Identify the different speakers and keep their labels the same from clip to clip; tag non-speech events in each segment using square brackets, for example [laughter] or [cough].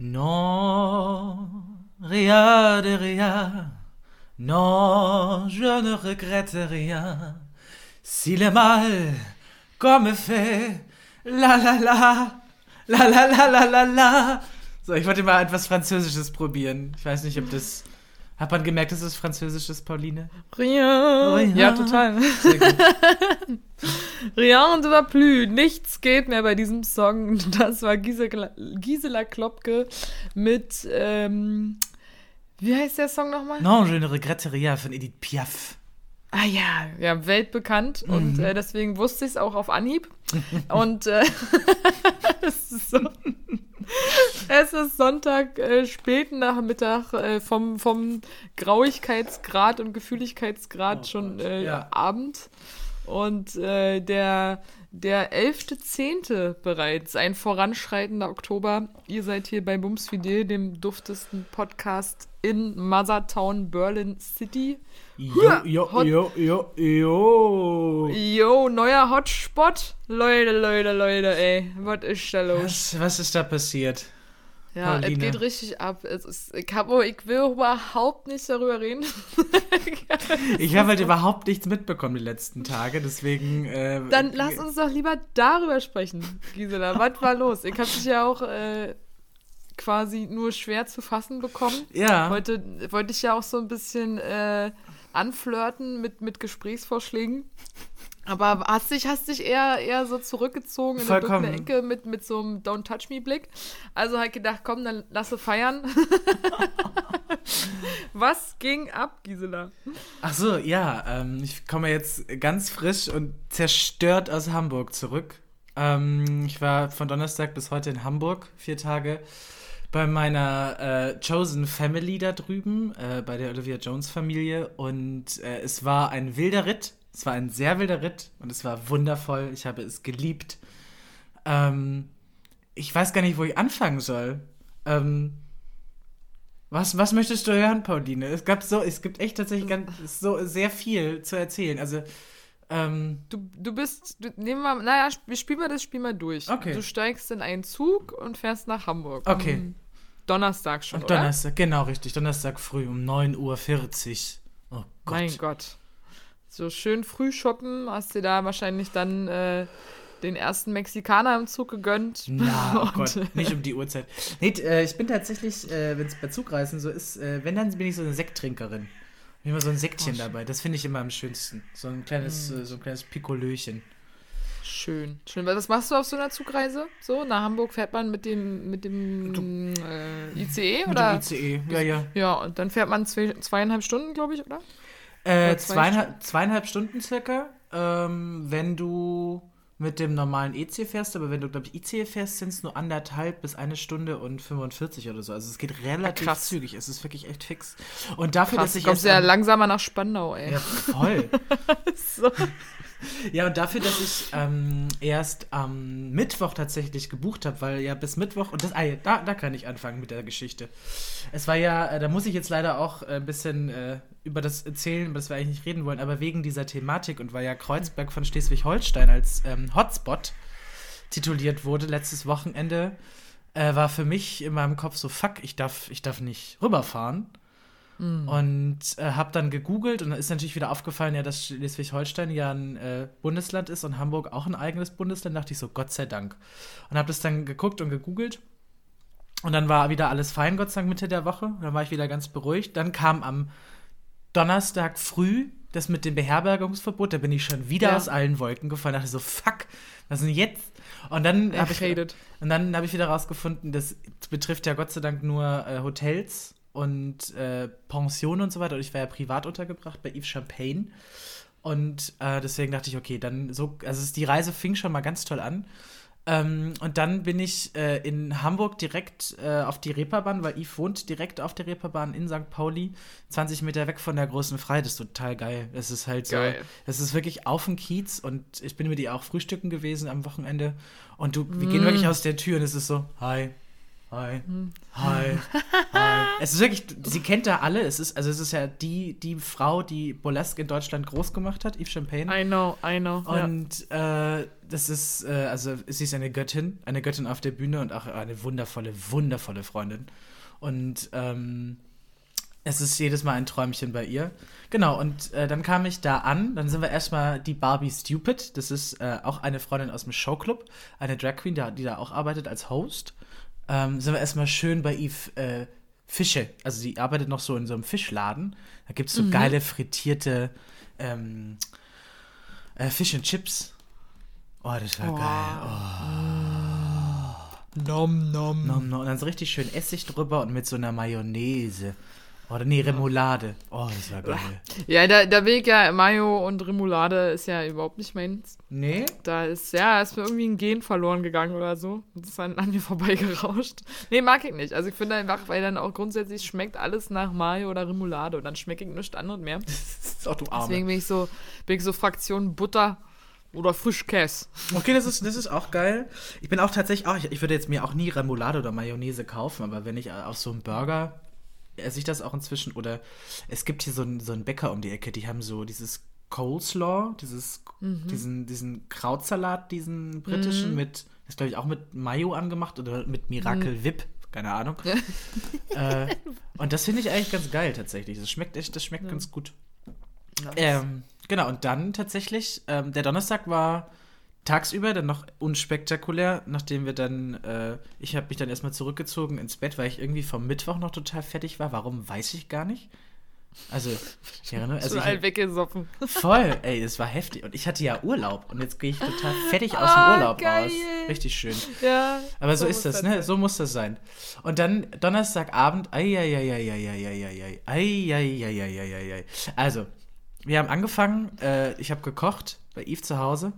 Speaker 1: Non, rien de rien. Non, je ne regrette rien. Si le mal, comme fait, la la la, la la la la la la. So, ich wollte mal etwas Französisches probieren. Ich weiß nicht, ob das. Hat man gemerkt, dass es Französisch ist, Pauline?
Speaker 2: Rien.
Speaker 1: Rien.
Speaker 2: Ja, total. [laughs] Rien de va plus. Nichts geht mehr bei diesem Song. Das war Gisela, Gisela Klopke mit, ähm, wie heißt der Song nochmal?
Speaker 1: Non, je ne regrette rien von Edith Piaf.
Speaker 2: Ah ja, ja, weltbekannt.
Speaker 1: Mhm.
Speaker 2: Und äh, deswegen wusste ich es auch auf Anhieb. [laughs] und äh, [laughs] es, ist so, [laughs] es ist Sonntag, äh, späten Nachmittag, äh, vom, vom Grauigkeitsgrad und Gefühligkeitsgrad
Speaker 1: Oh
Speaker 2: schon äh,
Speaker 1: ja.
Speaker 2: Abend. Und äh, der, der 11.10. bereits, ein voranschreitender Oktober. Ihr seid hier bei Bums Fidel, dem duftesten Podcast in Mothertown, Berlin City.
Speaker 1: Jo, jo,
Speaker 2: Hot-
Speaker 1: jo, jo, jo.
Speaker 2: Yo, neuer Hotspot. Leute, Leute, Leute, ey. Was ist da los?
Speaker 1: Was, was ist da passiert?
Speaker 2: Ja, es
Speaker 1: Pauline?
Speaker 2: geht richtig ab. Es ist, ich, hab, oh, ich will überhaupt nicht darüber reden. [laughs]
Speaker 1: Ich [laughs] habe halt überhaupt nichts mitbekommen die letzten Tage, deswegen. Äh,
Speaker 2: Dann lass uns doch lieber darüber sprechen, Gisela. Was war los? Ich habe dich ja auch äh, quasi nur schwer zu fassen bekommen.
Speaker 1: Ja.
Speaker 2: Heute wollte ich ja auch so ein bisschen äh, anflirten mit, mit Gesprächsvorschlägen. Aber hast dich, hast dich eher, eher so zurückgezogen in eine dunkle
Speaker 1: Vollkommen.
Speaker 2: Ecke mit, mit so einem Don't Touch Me Blick. Also halt gedacht, komm, dann lasse feiern. [laughs] Was ging ab, Gisela?
Speaker 1: Ach so, ja. Ähm, ich komme jetzt ganz frisch und zerstört aus Hamburg zurück. Ähm, ich war von Donnerstag bis heute in Hamburg, vier Tage, bei meiner äh, Chosen Family da drüben, äh, bei der Olivia Jones Familie. Und äh, es war ein wilder Ritt. Es war ein sehr wilder Ritt und es war wundervoll. Ich habe es geliebt. Ähm, ich weiß gar nicht, wo ich anfangen soll. Ähm, was, was möchtest du hören, Pauline? Es gab so, es gibt echt tatsächlich ganz, so sehr viel zu erzählen. Also, ähm,
Speaker 2: Du, du bist, du, nehmen wir, naja, wir spielen mal das Spiel mal durch.
Speaker 1: Okay.
Speaker 2: Du steigst in einen Zug und fährst nach Hamburg.
Speaker 1: Okay.
Speaker 2: Am Donnerstag schon,
Speaker 1: am
Speaker 2: oder?
Speaker 1: Donnerstag, genau richtig. Donnerstag früh um 9.40 Uhr. Oh Gott.
Speaker 2: Mein Gott. So schön früh shoppen, hast dir da wahrscheinlich dann äh, den ersten Mexikaner im Zug gegönnt.
Speaker 1: Na, oh [laughs] Gott, nicht um die Uhrzeit. Nee, äh, ich bin tatsächlich, äh, wenn es bei Zugreisen so ist, äh, wenn, dann bin ich so eine Sekttrinkerin. Immer so ein Säckchen
Speaker 2: Oh,
Speaker 1: dabei. Das finde ich immer am schönsten. So ein kleines,
Speaker 2: Mm.
Speaker 1: so ein kleines Pikolöchen.
Speaker 2: Schön. Schön. Was machst du auf so einer Zugreise? So, nach Hamburg fährt man mit dem, mit dem äh, ICE
Speaker 1: Mit
Speaker 2: oder?
Speaker 1: dem ICE. Ja, ja.
Speaker 2: Ja, und dann fährt man zwei, zweieinhalb Stunden, glaube ich, oder?
Speaker 1: Äh,
Speaker 2: zwei
Speaker 1: zweieinhalb, zweieinhalb Stunden circa, ähm, wenn du mit dem normalen EC fährst, aber wenn du, glaube ich, IC fährst, sind es nur anderthalb bis eine Stunde und 45 oder so. Also es geht relativ
Speaker 2: krass.
Speaker 1: zügig. Es ist wirklich echt fix. Und dafür,
Speaker 2: Krass,
Speaker 1: dass
Speaker 2: du
Speaker 1: ich
Speaker 2: kommst
Speaker 1: erst
Speaker 2: ja
Speaker 1: am-
Speaker 2: langsamer nach Spandau, ey.
Speaker 1: Ja, voll. [laughs]
Speaker 2: So. [laughs]
Speaker 1: ja, und dafür, dass ich ähm, erst am Mittwoch tatsächlich gebucht habe, weil ja bis Mittwoch, und das, ah, da, da kann ich anfangen mit der Geschichte. Es war ja, äh, da muss ich jetzt leider auch äh, ein bisschen äh, über das erzählen, über das wir eigentlich nicht reden wollen, aber wegen dieser Thematik und weil ja Kreuzberg von Schleswig-Holstein als ähm, Hotspot tituliert wurde letztes Wochenende, äh, war für mich in meinem Kopf so, fuck, ich darf, ich darf nicht rüberfahren. Und äh, habe dann gegoogelt und dann ist natürlich wieder aufgefallen, ja, dass Schleswig-Holstein ja ein äh, Bundesland ist und Hamburg auch ein eigenes Bundesland. dachte ich so, Gott sei Dank. Und habe das dann geguckt und gegoogelt. Und dann war wieder alles fein, Gott sei Dank, Mitte der Woche. Dann war ich wieder ganz beruhigt. Dann kam am Donnerstag früh das mit dem Beherbergungsverbot. Da bin ich schon wieder
Speaker 2: Ja.
Speaker 1: aus allen Wolken gefallen. dachte so, fuck, was denn jetzt? Und dann habe ich, und dann habe ich wieder rausgefunden, das betrifft ja Gott sei Dank nur äh, Hotels und äh, Pensionen und so weiter. Und ich war ja privat untergebracht bei Yves Champagne. Und äh, deswegen dachte ich, okay, dann so, also es- die Reise fing schon mal ganz toll an. Ähm, und dann bin ich äh, in Hamburg direkt äh, auf die Reeperbahn, weil Yves wohnt direkt auf der Reeperbahn in St. Pauli, 20 Meter weg von der großen Freiheit. Das ist total geil. Es ist halt
Speaker 2: Geil.
Speaker 1: so, es ist wirklich auf dem Kiez und ich bin mit ihr auch frühstücken gewesen am Wochenende. Und du, wir gehen
Speaker 2: Mm.
Speaker 1: wirklich aus der Tür und es ist so, hi, hi, hi, [laughs] hi. Es ist wirklich, sie kennt da alle. Es ist, also es ist ja die, die Frau, die Burlesque in Deutschland groß gemacht hat, Yves Champagne.
Speaker 2: I know, I know. ja.
Speaker 1: Und äh, das ist, äh, also sie ist eine Göttin, eine Göttin auf der Bühne und auch eine wundervolle, wundervolle Freundin. Und ähm, es ist jedes Mal ein Träumchen bei ihr. Genau, und äh, dann kam ich da an. Dann sind wir erstmal die Barbie Stupid. Das ist äh, auch eine Freundin aus dem Showclub, eine Drag Queen, die, die da auch arbeitet als Host. Ähm, sind wir erstmal schön bei Eve äh, Fische. Also sie arbeitet noch so in so einem Fischladen. Da gibt es so geile frittierte ähm, äh, Fish and Chips. Oh, das war
Speaker 2: Oh.
Speaker 1: geil.
Speaker 2: Nom, nom.
Speaker 1: Nom, nom. Und dann so richtig schön Essig drüber und mit so einer Mayonnaise. Oder nee, Remoulade. Oh, das war geil. [laughs]
Speaker 2: Ja, da, da will ich ja Mayo und Remoulade ist ja überhaupt nicht meins.
Speaker 1: Nee?
Speaker 2: Da ist, ja, ist mir irgendwie ein Gen verloren gegangen oder so. Das ist dann an mir [laughs] vorbeigerauscht. Nee, mag ich nicht. Also ich finde einfach, weil dann auch grundsätzlich schmeckt alles nach Mayo oder Remoulade und dann schmecke ich nichts anderes mehr. [laughs]
Speaker 1: Das ist auch du Arme.
Speaker 2: Deswegen bin ich so, bin ich so Fraktion Butter oder Frischkäse.
Speaker 1: Okay, das ist, das ist auch geil. Ich bin auch tatsächlich auch, ich, ich würde jetzt mir auch nie Remoulade oder Mayonnaise kaufen, aber wenn ich auf so einen Burger esse ich das auch inzwischen. Oder es gibt hier so einen, so einen Bäcker um die Ecke, die haben so dieses Coleslaw, dieses, diesen, diesen Krautsalat, diesen britischen mit, das glaube ich auch mit Mayo angemacht oder mit Miracle Whip, keine Ahnung. [laughs] äh, und das finde ich eigentlich ganz geil tatsächlich. Das schmeckt echt, das schmeckt ganz gut. Ähm, genau, und dann tatsächlich, ähm, der Donnerstag war tagsüber dann noch unspektakulär, nachdem wir dann, äh, ich habe mich dann erstmal zurückgezogen ins Bett, weil ich irgendwie vom Mittwoch noch total fertig war. Warum, weiß ich gar nicht. Also, ich erinnere, also
Speaker 2: so
Speaker 1: ich,
Speaker 2: weggesoffen.
Speaker 1: voll, ey, es war heftig. Und ich hatte ja Urlaub und jetzt gehe ich total fertig aus
Speaker 2: Ah,
Speaker 1: dem Urlaub
Speaker 2: geil.
Speaker 1: raus. Richtig schön.
Speaker 2: Ja.
Speaker 1: Aber so, ist
Speaker 2: muss
Speaker 1: das, ne? So muss das sein. Und dann Donnerstagabend, ei, Also, wir haben angefangen, äh, ich habe gekocht bei Yves zu Hause.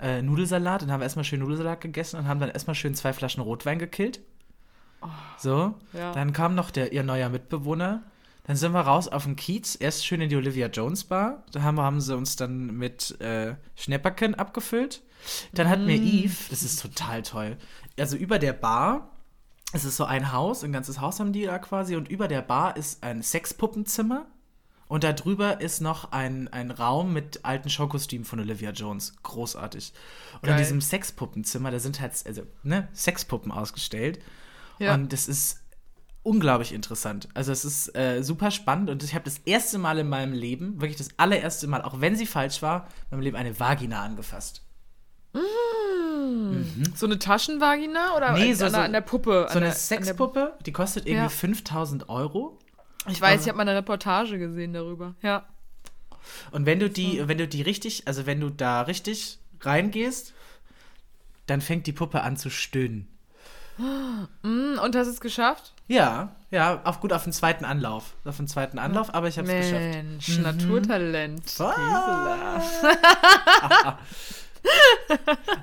Speaker 1: Äh, Nudelsalat, dann haben wir erstmal schön Nudelsalat gegessen und haben dann erstmal schön zwei Flaschen Rotwein gekillt. So,
Speaker 2: Ja.
Speaker 1: dann kam noch der, ihr neuer Mitbewohner. Dann sind wir raus auf den Kiez, erst schön in die Olivia Jones Bar. Da haben, haben sie uns dann mit äh, Schnäpperken abgefüllt. Dann hat mir Eve, das ist total toll, also über der Bar, es ist so ein Haus, ein ganzes Haus haben die da quasi, und über der Bar ist ein Sexpuppenzimmer. Und da drüber ist noch ein, ein Raum mit alten Showkostümen von Olivia Jones. Großartig. Und in
Speaker 2: Geil.
Speaker 1: diesem Sexpuppenzimmer, da sind halt also, ne, Sexpuppen ausgestellt.
Speaker 2: Ja.
Speaker 1: Und das ist unglaublich interessant. Also es ist äh, super spannend und ich habe das erste Mal in meinem Leben, wirklich das allererste Mal, auch wenn sie falsch war, in meinem Leben eine Vagina angefasst.
Speaker 2: So eine Taschenvagina oder
Speaker 1: Nee, so-
Speaker 2: an, der-
Speaker 1: so-
Speaker 2: an der Puppe?
Speaker 1: So eine
Speaker 2: der,
Speaker 1: Sexpuppe, die kostet irgendwie
Speaker 2: Ja.
Speaker 1: 5000 Euro.
Speaker 2: Ich weiß, ich habe mal eine Reportage gesehen darüber. Ja.
Speaker 1: Und wenn du die, wenn du die richtig, also wenn du da richtig reingehst, dann fängt die Puppe an zu stöhnen. [gasps]
Speaker 2: Mm, Und hast es geschafft?
Speaker 1: Ja, ja, auf gut auf den zweiten Anlauf. Auf den zweiten Anlauf, aber ich habe es geschafft.
Speaker 2: Mensch, Naturtalent.
Speaker 1: Ah. [laughs]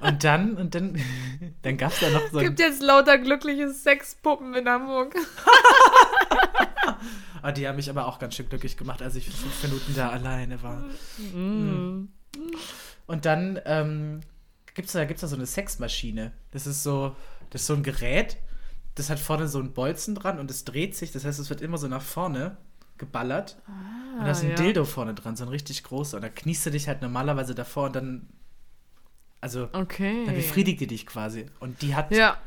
Speaker 1: Und dann, und dann, [laughs] dann gab es da noch so ein,
Speaker 2: Gibt jetzt lauter glückliche Sexpuppen in Hamburg. [laughs]
Speaker 1: ah, die haben mich aber auch ganz schön glücklich gemacht, als ich fünf Minuten da alleine war. Mm. Und dann ähm, gibt es da, gibt's da so eine Sexmaschine. Das ist so, das ist so ein Gerät, das hat vorne so einen Bolzen dran und es dreht sich, das heißt, es wird immer so nach vorne geballert. und da ist ein
Speaker 2: ja.
Speaker 1: Dildo vorne dran, so ein richtig großer. Und da kniest du dich halt normalerweise davor und dann, also,
Speaker 2: Okay.
Speaker 1: dann befriedigt die dich quasi. Und die hat,
Speaker 2: Ja.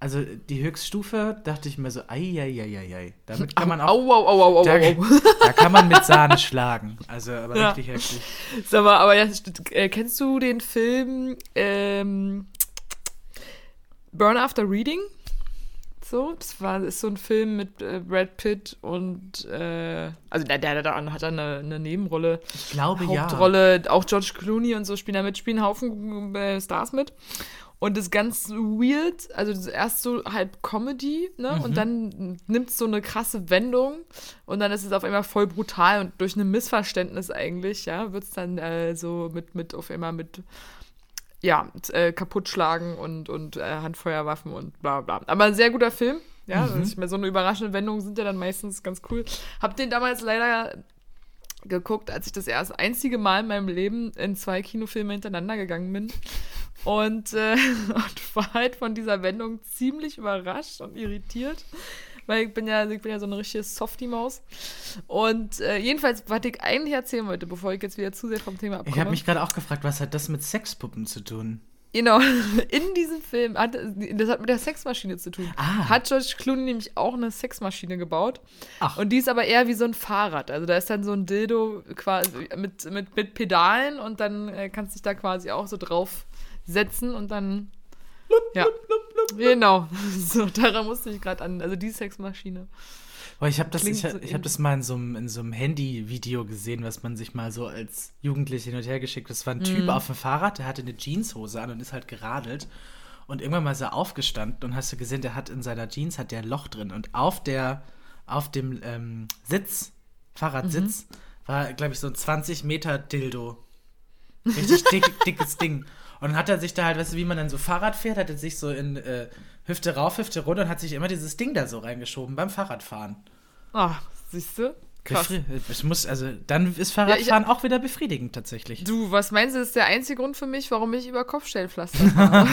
Speaker 1: Also die Höchststufe, dachte ich mir so, ei, ei, ei, ei, ei. Damit kann man auch,
Speaker 2: Au, au, au, au, au,
Speaker 1: da,
Speaker 2: au. [laughs]
Speaker 1: da kann man mit Sahne schlagen. Also, aber
Speaker 2: Ja.
Speaker 1: richtig heftig.
Speaker 2: Sag mal, aber ja, äh, kennst du den Film ähm, Burn After Reading? So, das war ist so ein Film mit äh, Brad Pitt und äh, also der, der, der hat da eine, eine Nebenrolle,
Speaker 1: Ich glaube, ja.
Speaker 2: Hauptrolle, auch George Clooney und so spielen da mit, spielen einen Haufen äh, Stars mit. Und das ist ganz weird, also erst so halb Comedy, ne?
Speaker 1: Mhm.
Speaker 2: Und dann nimmt es so eine krasse Wendung und dann ist es auf einmal voll brutal und durch ein Missverständnis eigentlich, ja, wird es dann äh, so mit, mit auf einmal mit ja, äh, kaputtschlagen und, und äh, Handfeuerwaffen und bla bla. Aber ein sehr guter Film. Ja,
Speaker 1: Mhm.
Speaker 2: also ich meine, so eine überraschende Wendung sind ja dann meistens ganz cool. Hab den damals leider geguckt, als ich das erst einzige Mal in meinem Leben in zwei Kinofilme hintereinander gegangen bin. Und, äh, [laughs] und war halt von dieser Wendung ziemlich überrascht und irritiert. Weil ich bin ja, ich bin ja so eine richtige Softie-Maus. Und äh, jedenfalls, was ich eigentlich erzählen wollte, bevor ich jetzt wieder zu sehr vom Thema abkomme.
Speaker 1: Ich habe mich gerade auch gefragt, was hat das mit Sexpuppen zu tun?
Speaker 2: Genau, [laughs] in diesem Film, hat, das hat mit der Sexmaschine zu tun.
Speaker 1: Ah.
Speaker 2: Hat George Clooney nämlich auch eine Sexmaschine gebaut.
Speaker 1: Ach.
Speaker 2: Und die ist aber eher wie so ein Fahrrad. Also da ist dann so ein Dildo quasi mit, mit, mit Pedalen und dann äh, kannst du dich da quasi auch so drauf setzen und dann. Ja. Genau. [laughs] So, daran musste ich gerade an. Also die Sexmaschine.
Speaker 1: Boah, ich habe das,
Speaker 2: Klingt
Speaker 1: ich,
Speaker 2: so
Speaker 1: ich hab das mal in so einem, in so einem Handy-Video gesehen, was man sich mal so als Jugendliche hin und her geschickt hat. Das war ein
Speaker 2: Mhm.
Speaker 1: Typ auf dem Fahrrad, der hatte eine Jeanshose an und ist halt geradelt. Und irgendwann mal ist er aufgestanden und hast du gesehen, der hat in seiner Jeans hat der ein Loch drin. Und auf der, auf dem ähm, Sitz, Fahrradsitz,
Speaker 2: Mhm.
Speaker 1: war, glaube ich, so ein 20 Meter Dildo. Richtig dick, [laughs] dickes Ding. Und dann hat er sich da halt, weißt du, wie man dann so Fahrrad fährt, hat er sich so in äh, Hüfte rauf, Hüfte runter und hat sich immer dieses Ding da so reingeschoben beim Fahrradfahren.
Speaker 2: Ah, siehst du? Krass.
Speaker 1: Es muss, also dann ist Fahrradfahren auch wieder befriedigend tatsächlich.
Speaker 2: Du, was meinst du, ist der einzige Grund für mich, warum ich über Kopfstellpflaster [laughs] fahre?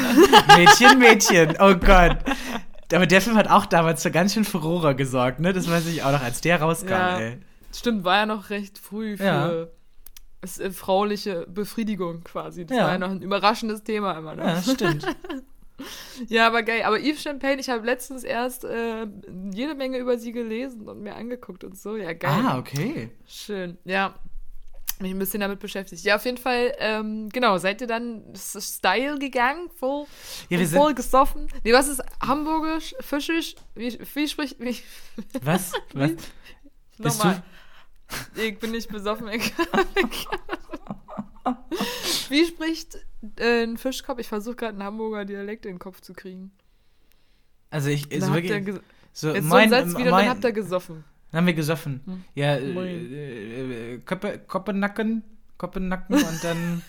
Speaker 1: Mädchen, Mädchen, oh Gott. Aber der Film hat auch damals für ganz schön Furore gesorgt, ne? Das weiß ich auch noch, als der rauskam,
Speaker 2: Ja.
Speaker 1: ey.
Speaker 2: Stimmt, war ja noch recht früh für
Speaker 1: Ja.
Speaker 2: Es, äh, frauliche Befriedigung quasi. Das
Speaker 1: Ja.
Speaker 2: war ja noch ein überraschendes Thema immer. Ne?
Speaker 1: Ja, stimmt. [laughs]
Speaker 2: Ja, aber geil. Aber Yves Champagne, ich habe letztens erst äh, jede Menge über sie gelesen und mir angeguckt und so. Ja, geil.
Speaker 1: ah, okay.
Speaker 2: Schön. Ja. Mich ein bisschen damit beschäftigt. Ja, auf jeden Fall, ähm, genau, seid ihr dann Style gegangen, voll,
Speaker 1: Ja, wir
Speaker 2: voll gesoffen? Nee, was ist hamburgisch, fischisch? Wie, wie spricht, wie,
Speaker 1: was? [laughs] was? Bist
Speaker 2: nochmal. Ich bin nicht besoffen. Ich, wie spricht äh, ein Fischkopf? Ich versuche gerade einen Hamburger Dialekt in den Kopf zu kriegen.
Speaker 1: Also ich, so
Speaker 2: ihr
Speaker 1: wirklich, so,
Speaker 2: Jetzt so
Speaker 1: moin,
Speaker 2: ein Satz wieder,
Speaker 1: moin,
Speaker 2: dann habt ihr gesoffen.
Speaker 1: dann haben wir gesoffen.
Speaker 2: Hm.
Speaker 1: Ja, äh, äh, Koppe, Koppenacken, Koppenacken und dann.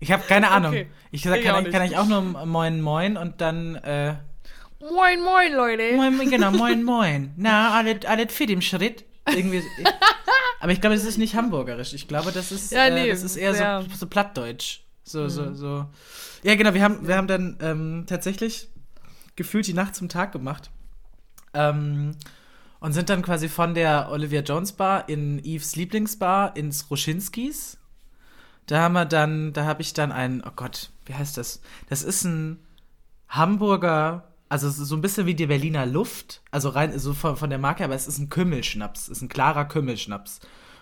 Speaker 1: Ich habe keine Ahnung.
Speaker 2: Okay.
Speaker 1: Ich sag,
Speaker 2: Ich
Speaker 1: kann,
Speaker 2: nicht.
Speaker 1: kann ich auch nur Moin Moin und dann äh,
Speaker 2: Moin, moin, Leute.
Speaker 1: Moin, moin, genau, moin, moin. Na, alles, alles fit im Schritt. Irgendwie. Aber ich glaube, das ist nicht hamburgerisch. Ich glaube, das ist, [laughs]
Speaker 2: Ja,
Speaker 1: äh,
Speaker 2: nee,
Speaker 1: das ist eher
Speaker 2: sehr-
Speaker 1: so, so plattdeutsch. So, so, so. Ja, genau, wir haben, wir haben dann ähm, tatsächlich gefühlt die Nacht zum Tag gemacht. Ähm, und sind dann quasi von der Olivia Jones Bar in Eves Lieblingsbar ins Ruschinskis. Da haben wir dann, da habe ich dann einen, oh Gott, wie heißt das? Das ist ein Hamburger, also es ist so ein bisschen wie die Berliner Luft, also rein so von, von der Marke, aber es ist ein Kümmelschnaps, es ist ein klarer Kümmelschnaps.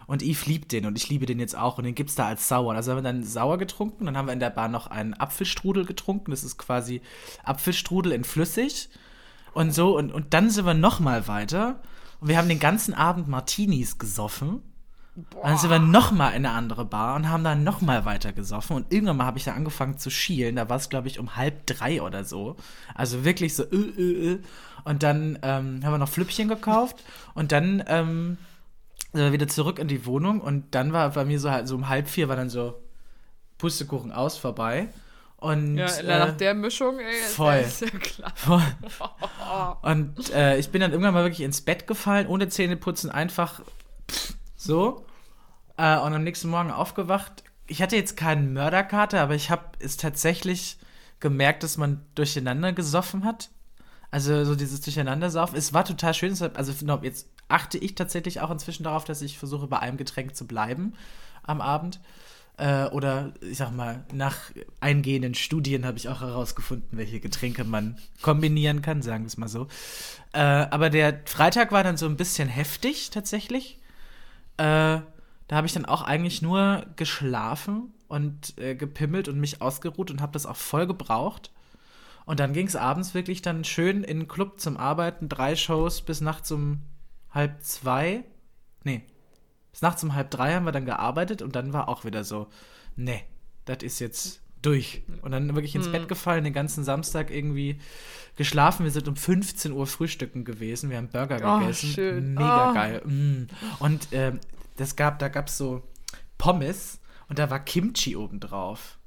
Speaker 1: Und Yves liebt den und ich liebe den jetzt auch und den gibt's da als sauer. Also haben wir dann sauer getrunken, dann haben wir in der Bar noch einen Apfelstrudel getrunken, das ist quasi Apfelstrudel in flüssig und so und, und dann sind wir noch mal weiter und wir haben den ganzen Abend Martinis gesoffen. Und dann sind wir noch mal in eine andere Bar und haben dann noch mal weiter gesoffen. Und irgendwann mal habe ich da angefangen zu schielen. Da war es, glaube ich, um halb drei oder so. Also wirklich so, äh, äh, äh. Und dann ähm, haben wir noch Flüppchen gekauft. Und dann ähm, sind wir wieder zurück in die Wohnung. Und dann war bei mir so halt so um halb vier war dann so Pustekuchen aus vorbei. Und
Speaker 2: Ja,
Speaker 1: äh,
Speaker 2: nach der Mischung, ey,
Speaker 1: voll.
Speaker 2: ist ja klar. [laughs]
Speaker 1: voll. [laughs] Und äh, ich bin dann irgendwann mal wirklich ins Bett gefallen, ohne Zähneputzen, einfach pff, so. Äh, und am nächsten Morgen aufgewacht. Ich hatte jetzt keinen Mörderkater, aber ich habe es tatsächlich gemerkt, dass man durcheinander gesoffen hat. Also so dieses Durcheinandersaufen. Es war total schön. Also jetzt achte ich tatsächlich auch inzwischen darauf, dass ich versuche, bei einem Getränk zu bleiben am Abend. Äh, oder ich sag mal, nach eingehenden Studien habe ich auch herausgefunden, welche Getränke man kombinieren kann, sagen wir es mal so. Äh, aber der Freitag war dann so ein bisschen heftig tatsächlich. Äh, da habe ich dann auch eigentlich nur geschlafen und äh, gepimmelt und mich ausgeruht und habe das auch voll gebraucht. Und dann ging es abends wirklich dann schön in den Club zum Arbeiten, drei Shows bis nachts um halb zwei. Nee, bis nachts um halb drei haben wir dann gearbeitet und dann war auch wieder so, nee, das ist jetzt durch. Und dann wirklich ins Bett gefallen, den ganzen Samstag irgendwie geschlafen. Wir sind um 15 Uhr frühstücken gewesen. Wir haben Burger
Speaker 2: Oh,
Speaker 1: gegessen.
Speaker 2: schön.
Speaker 1: Mega
Speaker 2: Oh.
Speaker 1: geil. Mm. Und ähm, das gab, da gab es so Pommes und da war Kimchi obendrauf.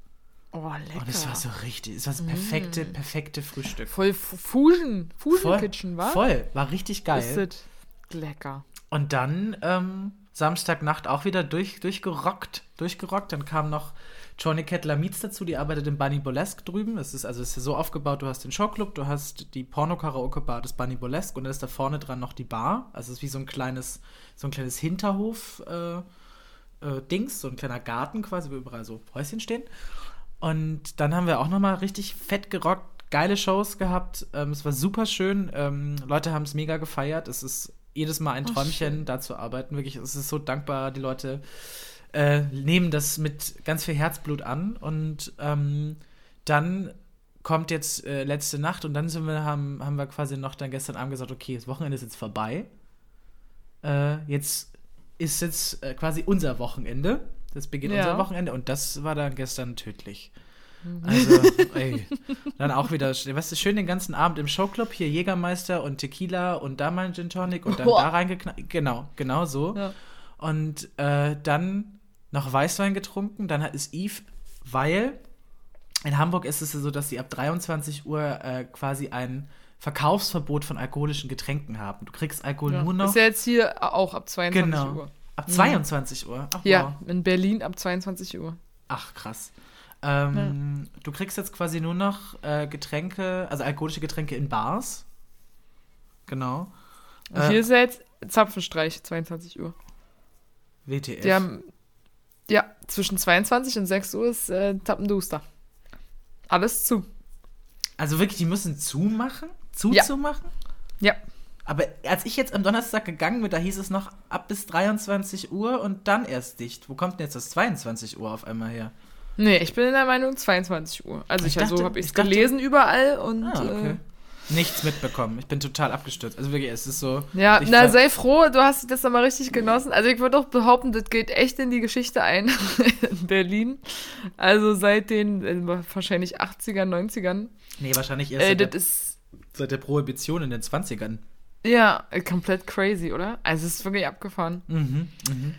Speaker 2: Oh, lecker.
Speaker 1: Und es war so richtig, es war das perfekte, perfekte Frühstück.
Speaker 2: Voll Fu- Fusion, Fusion
Speaker 1: Voll,
Speaker 2: Kitchen, wa?
Speaker 1: voll, war richtig
Speaker 2: Ist
Speaker 1: geil.
Speaker 2: das lecker.
Speaker 1: Und dann ähm, Samstagnacht auch wieder durch, durchgerockt, durchgerockt. Dann kam noch Johnny Kettler Meets dazu, die arbeitet im Bunny Burlesque drüben. Es ist also es ist so aufgebaut, du hast den Showclub, du hast die Porno-Karaoke-Bar des Bunny Burlesque und dann ist da vorne dran noch die Bar. Also es ist wie so ein kleines, so ein kleines Hinterhof äh, äh, Dings, so ein kleiner Garten quasi, wo überall so Häuschen stehen. Und dann haben wir auch nochmal richtig fett gerockt, geile Shows gehabt. Ähm, es war super schön. Ähm, Leute haben es mega gefeiert. Es ist jedes Mal ein
Speaker 2: Oh,
Speaker 1: Träumchen,
Speaker 2: schön.
Speaker 1: da zu arbeiten. Wirklich, es ist so dankbar. Die Leute äh, nehmen das mit ganz viel Herzblut an. Und ähm, dann kommt jetzt äh, letzte Nacht und dann sind wir, haben, haben wir quasi noch dann gestern Abend gesagt, okay, das Wochenende ist jetzt vorbei. Äh, jetzt ist jetzt äh, quasi unser Wochenende. Das beginnt
Speaker 2: Ja.
Speaker 1: unser Wochenende und das war dann gestern tödlich. Also, [laughs] ey, dann auch wieder, weißt du, schön den ganzen Abend im Showclub, hier Jägermeister und Tequila und da mal ein Gin Tonic und dann
Speaker 2: Boah.
Speaker 1: da reingeknallt. Genau, genau so.
Speaker 2: Ja.
Speaker 1: Und äh, dann noch Weißwein getrunken, dann hat es Eve, weil in Hamburg ist es so, dass sie ab 23 Uhr äh, quasi ein Verkaufsverbot von alkoholischen Getränken haben. Du kriegst Alkohol
Speaker 2: Ja.
Speaker 1: nur noch
Speaker 2: Ist ja jetzt hier auch ab 22
Speaker 1: Genau.
Speaker 2: Uhr.
Speaker 1: ab 22 Uhr. Ach,
Speaker 2: Ja,
Speaker 1: wow.
Speaker 2: in Berlin ab 22 Uhr.
Speaker 1: Ach, krass. Ähm, Du kriegst jetzt quasi nur noch äh, Getränke, also alkoholische Getränke in Bars. Genau.
Speaker 2: Und
Speaker 1: Äh,
Speaker 2: hier ist ja jetzt Zapfenstreich, 22 Uhr.
Speaker 1: WTF.
Speaker 2: Die haben, ja, zwischen 22 und 6 Uhr ist äh, Tappenduster. Alles zu.
Speaker 1: also wirklich, die müssen zumachen?
Speaker 2: Ja.
Speaker 1: Zuzumachen?
Speaker 2: Ja.
Speaker 1: Aber als ich jetzt am Donnerstag gegangen bin, da hieß es noch ab bis 23 Uhr und dann erst dicht. Wo kommt denn jetzt das 22 Uhr auf einmal her?
Speaker 2: Nee, ich bin in der Meinung 22 Uhr. Also
Speaker 1: Ich
Speaker 2: ich, also
Speaker 1: dachte-
Speaker 2: habe ich es
Speaker 1: dachte-
Speaker 2: gelesen überall und
Speaker 1: Ah, okay.
Speaker 2: äh,
Speaker 1: Nichts mitbekommen. Ich bin total abgestürzt. Also wirklich, es ist so.
Speaker 2: ja, na sei froh, du hast das nochmal richtig genossen. Also ich würde auch behaupten, das geht echt in die Geschichte ein [laughs] in Berlin. Also seit den äh, wahrscheinlich 80ern, 90ern.
Speaker 1: Nee, wahrscheinlich erst
Speaker 2: Äh,
Speaker 1: seit, der,
Speaker 2: ist
Speaker 1: seit der Prohibition in den 20ern.
Speaker 2: Ja komplett crazy, oder? Also es ist wirklich abgefahren.
Speaker 1: Mhm, mhm.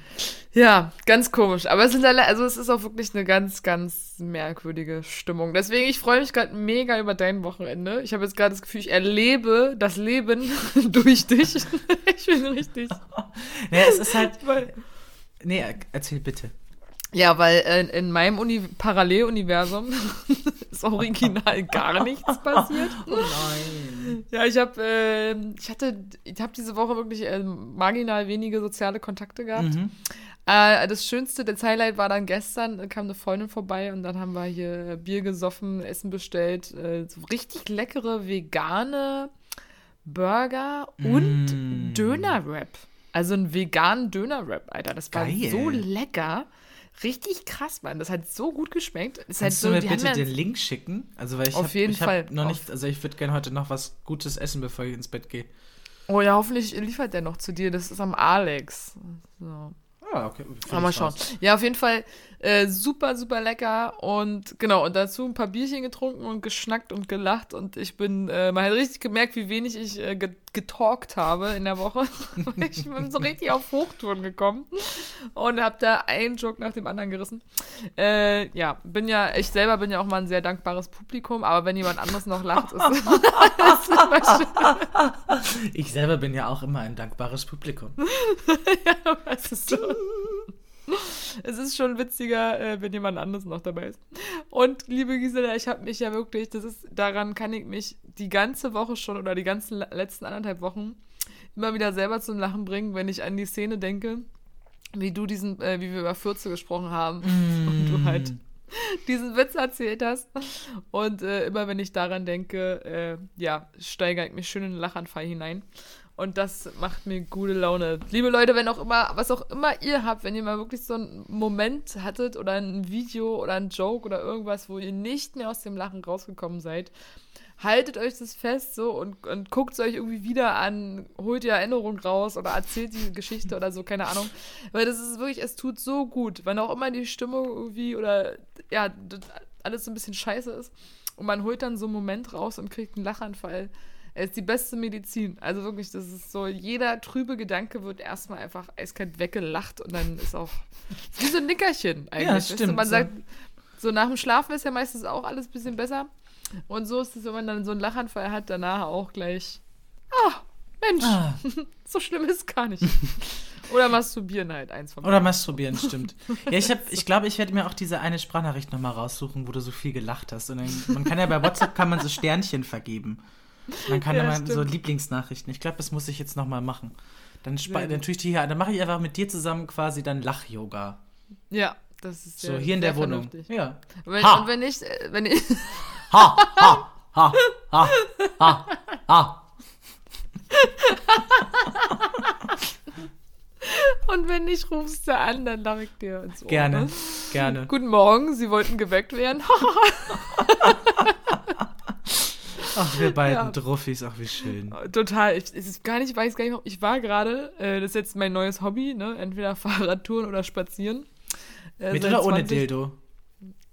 Speaker 2: Ja, ganz komisch. Aber es sind alle, also es ist auch wirklich eine ganz, ganz merkwürdige Stimmung. Deswegen, ich freue mich gerade mega über dein Wochenende. Ich habe jetzt gerade das Gefühl, ich erlebe das Leben [laughs] durch dich. [laughs] ich bin richtig. [laughs]
Speaker 1: Ja, es ist halt. Nee, er- erzähl bitte.
Speaker 2: Ja, weil äh, in meinem Uni Paralleluniversum [laughs] ist original gar nichts [laughs] passiert.
Speaker 1: Oh nein.
Speaker 2: Ja, ich habe, äh, ich hatte, ich habe diese Woche wirklich äh, marginal wenige soziale Kontakte gehabt.
Speaker 1: Mhm.
Speaker 2: Äh, das Schönste, das Highlight war dann gestern, kam eine Freundin vorbei und dann haben wir hier Bier gesoffen, Essen bestellt, äh, so richtig leckere vegane Burger und
Speaker 1: Mm.
Speaker 2: Döner-Wrap. Also ein veganen Döner-Wrap, Alter. Das war
Speaker 1: Geil.
Speaker 2: so lecker. Richtig krass, Mann. Das hat so gut geschmeckt. Das halt
Speaker 1: Kannst
Speaker 2: so,
Speaker 1: du mir bitte den Link schicken? Also, weil ich
Speaker 2: Auf
Speaker 1: hab,
Speaker 2: jeden
Speaker 1: ich
Speaker 2: Fall.
Speaker 1: noch nicht, also ich würde gerne heute noch was Gutes essen, bevor ich ins Bett gehe.
Speaker 2: Oh ja, hoffentlich liefert der noch zu dir. Das ist am Alex. So.
Speaker 1: Ah, okay.
Speaker 2: Aber mal schauen. Ja, auf jeden Fall äh, super, super lecker. Und genau, und dazu ein paar Bierchen getrunken und geschnackt und gelacht. Und ich bin, äh, man hat richtig gemerkt, wie wenig ich äh, ge getalkt habe in der Woche. [laughs] ich bin so richtig auf Hochtouren gekommen und habe da einen Joke nach dem anderen gerissen. Äh, ja, bin ja, ich selber bin ja auch mal ein sehr dankbares Publikum, aber wenn jemand anderes noch lacht, ist, ist immer schön.
Speaker 1: Ich selber bin ja auch immer ein dankbares Publikum.
Speaker 2: Es ist, so, es ist schon witziger, äh, wenn jemand anderes noch dabei ist. Und liebe Gisela, ich habe mich ja wirklich, das ist, daran kann ich mich die ganze Woche schon oder die ganzen le- letzten anderthalb Wochen immer wieder selber zum Lachen bringen, wenn ich an die Szene denke, wie du diesen, äh, wie wir über Fürze gesprochen haben [laughs] und du halt diesen Witz erzählt hast. Und äh, immer wenn ich daran denke, äh, ja, steigere ich mich schön in den Lachanfall hinein. Und das macht mir gute Laune. Liebe Leute, wenn auch immer, was auch immer ihr habt, wenn ihr mal wirklich so einen Moment hattet oder ein Video oder ein Joke oder irgendwas, wo ihr nicht mehr aus dem Lachen rausgekommen seid, haltet euch das fest so und, und guckt es euch irgendwie wieder an, holt die Erinnerung raus oder erzählt die Geschichte oder so, keine Ahnung. Weil das ist wirklich, es tut so gut, wenn auch immer die Stimmung irgendwie oder ja, alles so ein bisschen scheiße ist und man holt dann so einen Moment raus und kriegt einen Lachanfall. Es ist die beste Medizin. Also wirklich, das ist so, jeder trübe Gedanke wird erstmal einfach eiskalt weggelacht und dann ist auch ist wie so ein Nickerchen eigentlich.
Speaker 1: Ja,
Speaker 2: weißt du?
Speaker 1: stimmt,
Speaker 2: Man
Speaker 1: so.
Speaker 2: sagt, so nach dem Schlafen ist ja meistens auch alles ein bisschen besser. Und so ist es, wenn man dann so einen Lachanfall hat, danach auch gleich, ah, Mensch,
Speaker 1: Ah, [laughs]
Speaker 2: so schlimm ist es gar nicht. Oder masturbieren halt, eins von
Speaker 1: Oder masturbieren, stimmt. Ja, ich, hab, ich glaube, ich werde mir auch diese eine Sprachnachricht nochmal raussuchen, wo du so viel gelacht hast. Und dann, man kann ja bei WhatsApp kann man so Sternchen vergeben. Man kann
Speaker 2: Ja,
Speaker 1: immer
Speaker 2: stimmt.
Speaker 1: so Lieblingsnachrichten. Ich glaube, das muss ich jetzt nochmal machen. Dann, dann tue ich die hier, dann mache ich einfach mit dir zusammen quasi dann Lach-Yoga.
Speaker 2: Ja, das ist
Speaker 1: So, hier in der Wohnung.
Speaker 2: vernünftig.
Speaker 1: Ja.
Speaker 2: Wenn,
Speaker 1: Ha!
Speaker 2: und wenn ich, äh, wenn ich, [laughs]
Speaker 1: Ha, ha, ha, ha, ha, ha. [laughs]
Speaker 2: und wenn nicht, rufst du an, dann lache ich dir ins Ohr.
Speaker 1: Gerne,
Speaker 2: Ne?
Speaker 1: gerne.
Speaker 2: Guten Morgen, Sie wollten geweckt werden. [laughs]
Speaker 1: Ach, wir beiden
Speaker 2: Ja.
Speaker 1: Druffis, ach, wie schön.
Speaker 2: Total. Ich, es ist gar nicht, ich weiß gar nicht, ich war gerade, äh, das ist jetzt mein neues Hobby, ne? Entweder [laughs] Fahrradtouren oder Spazieren. Äh,
Speaker 1: Mit oder ohne
Speaker 2: 20
Speaker 1: Dildo?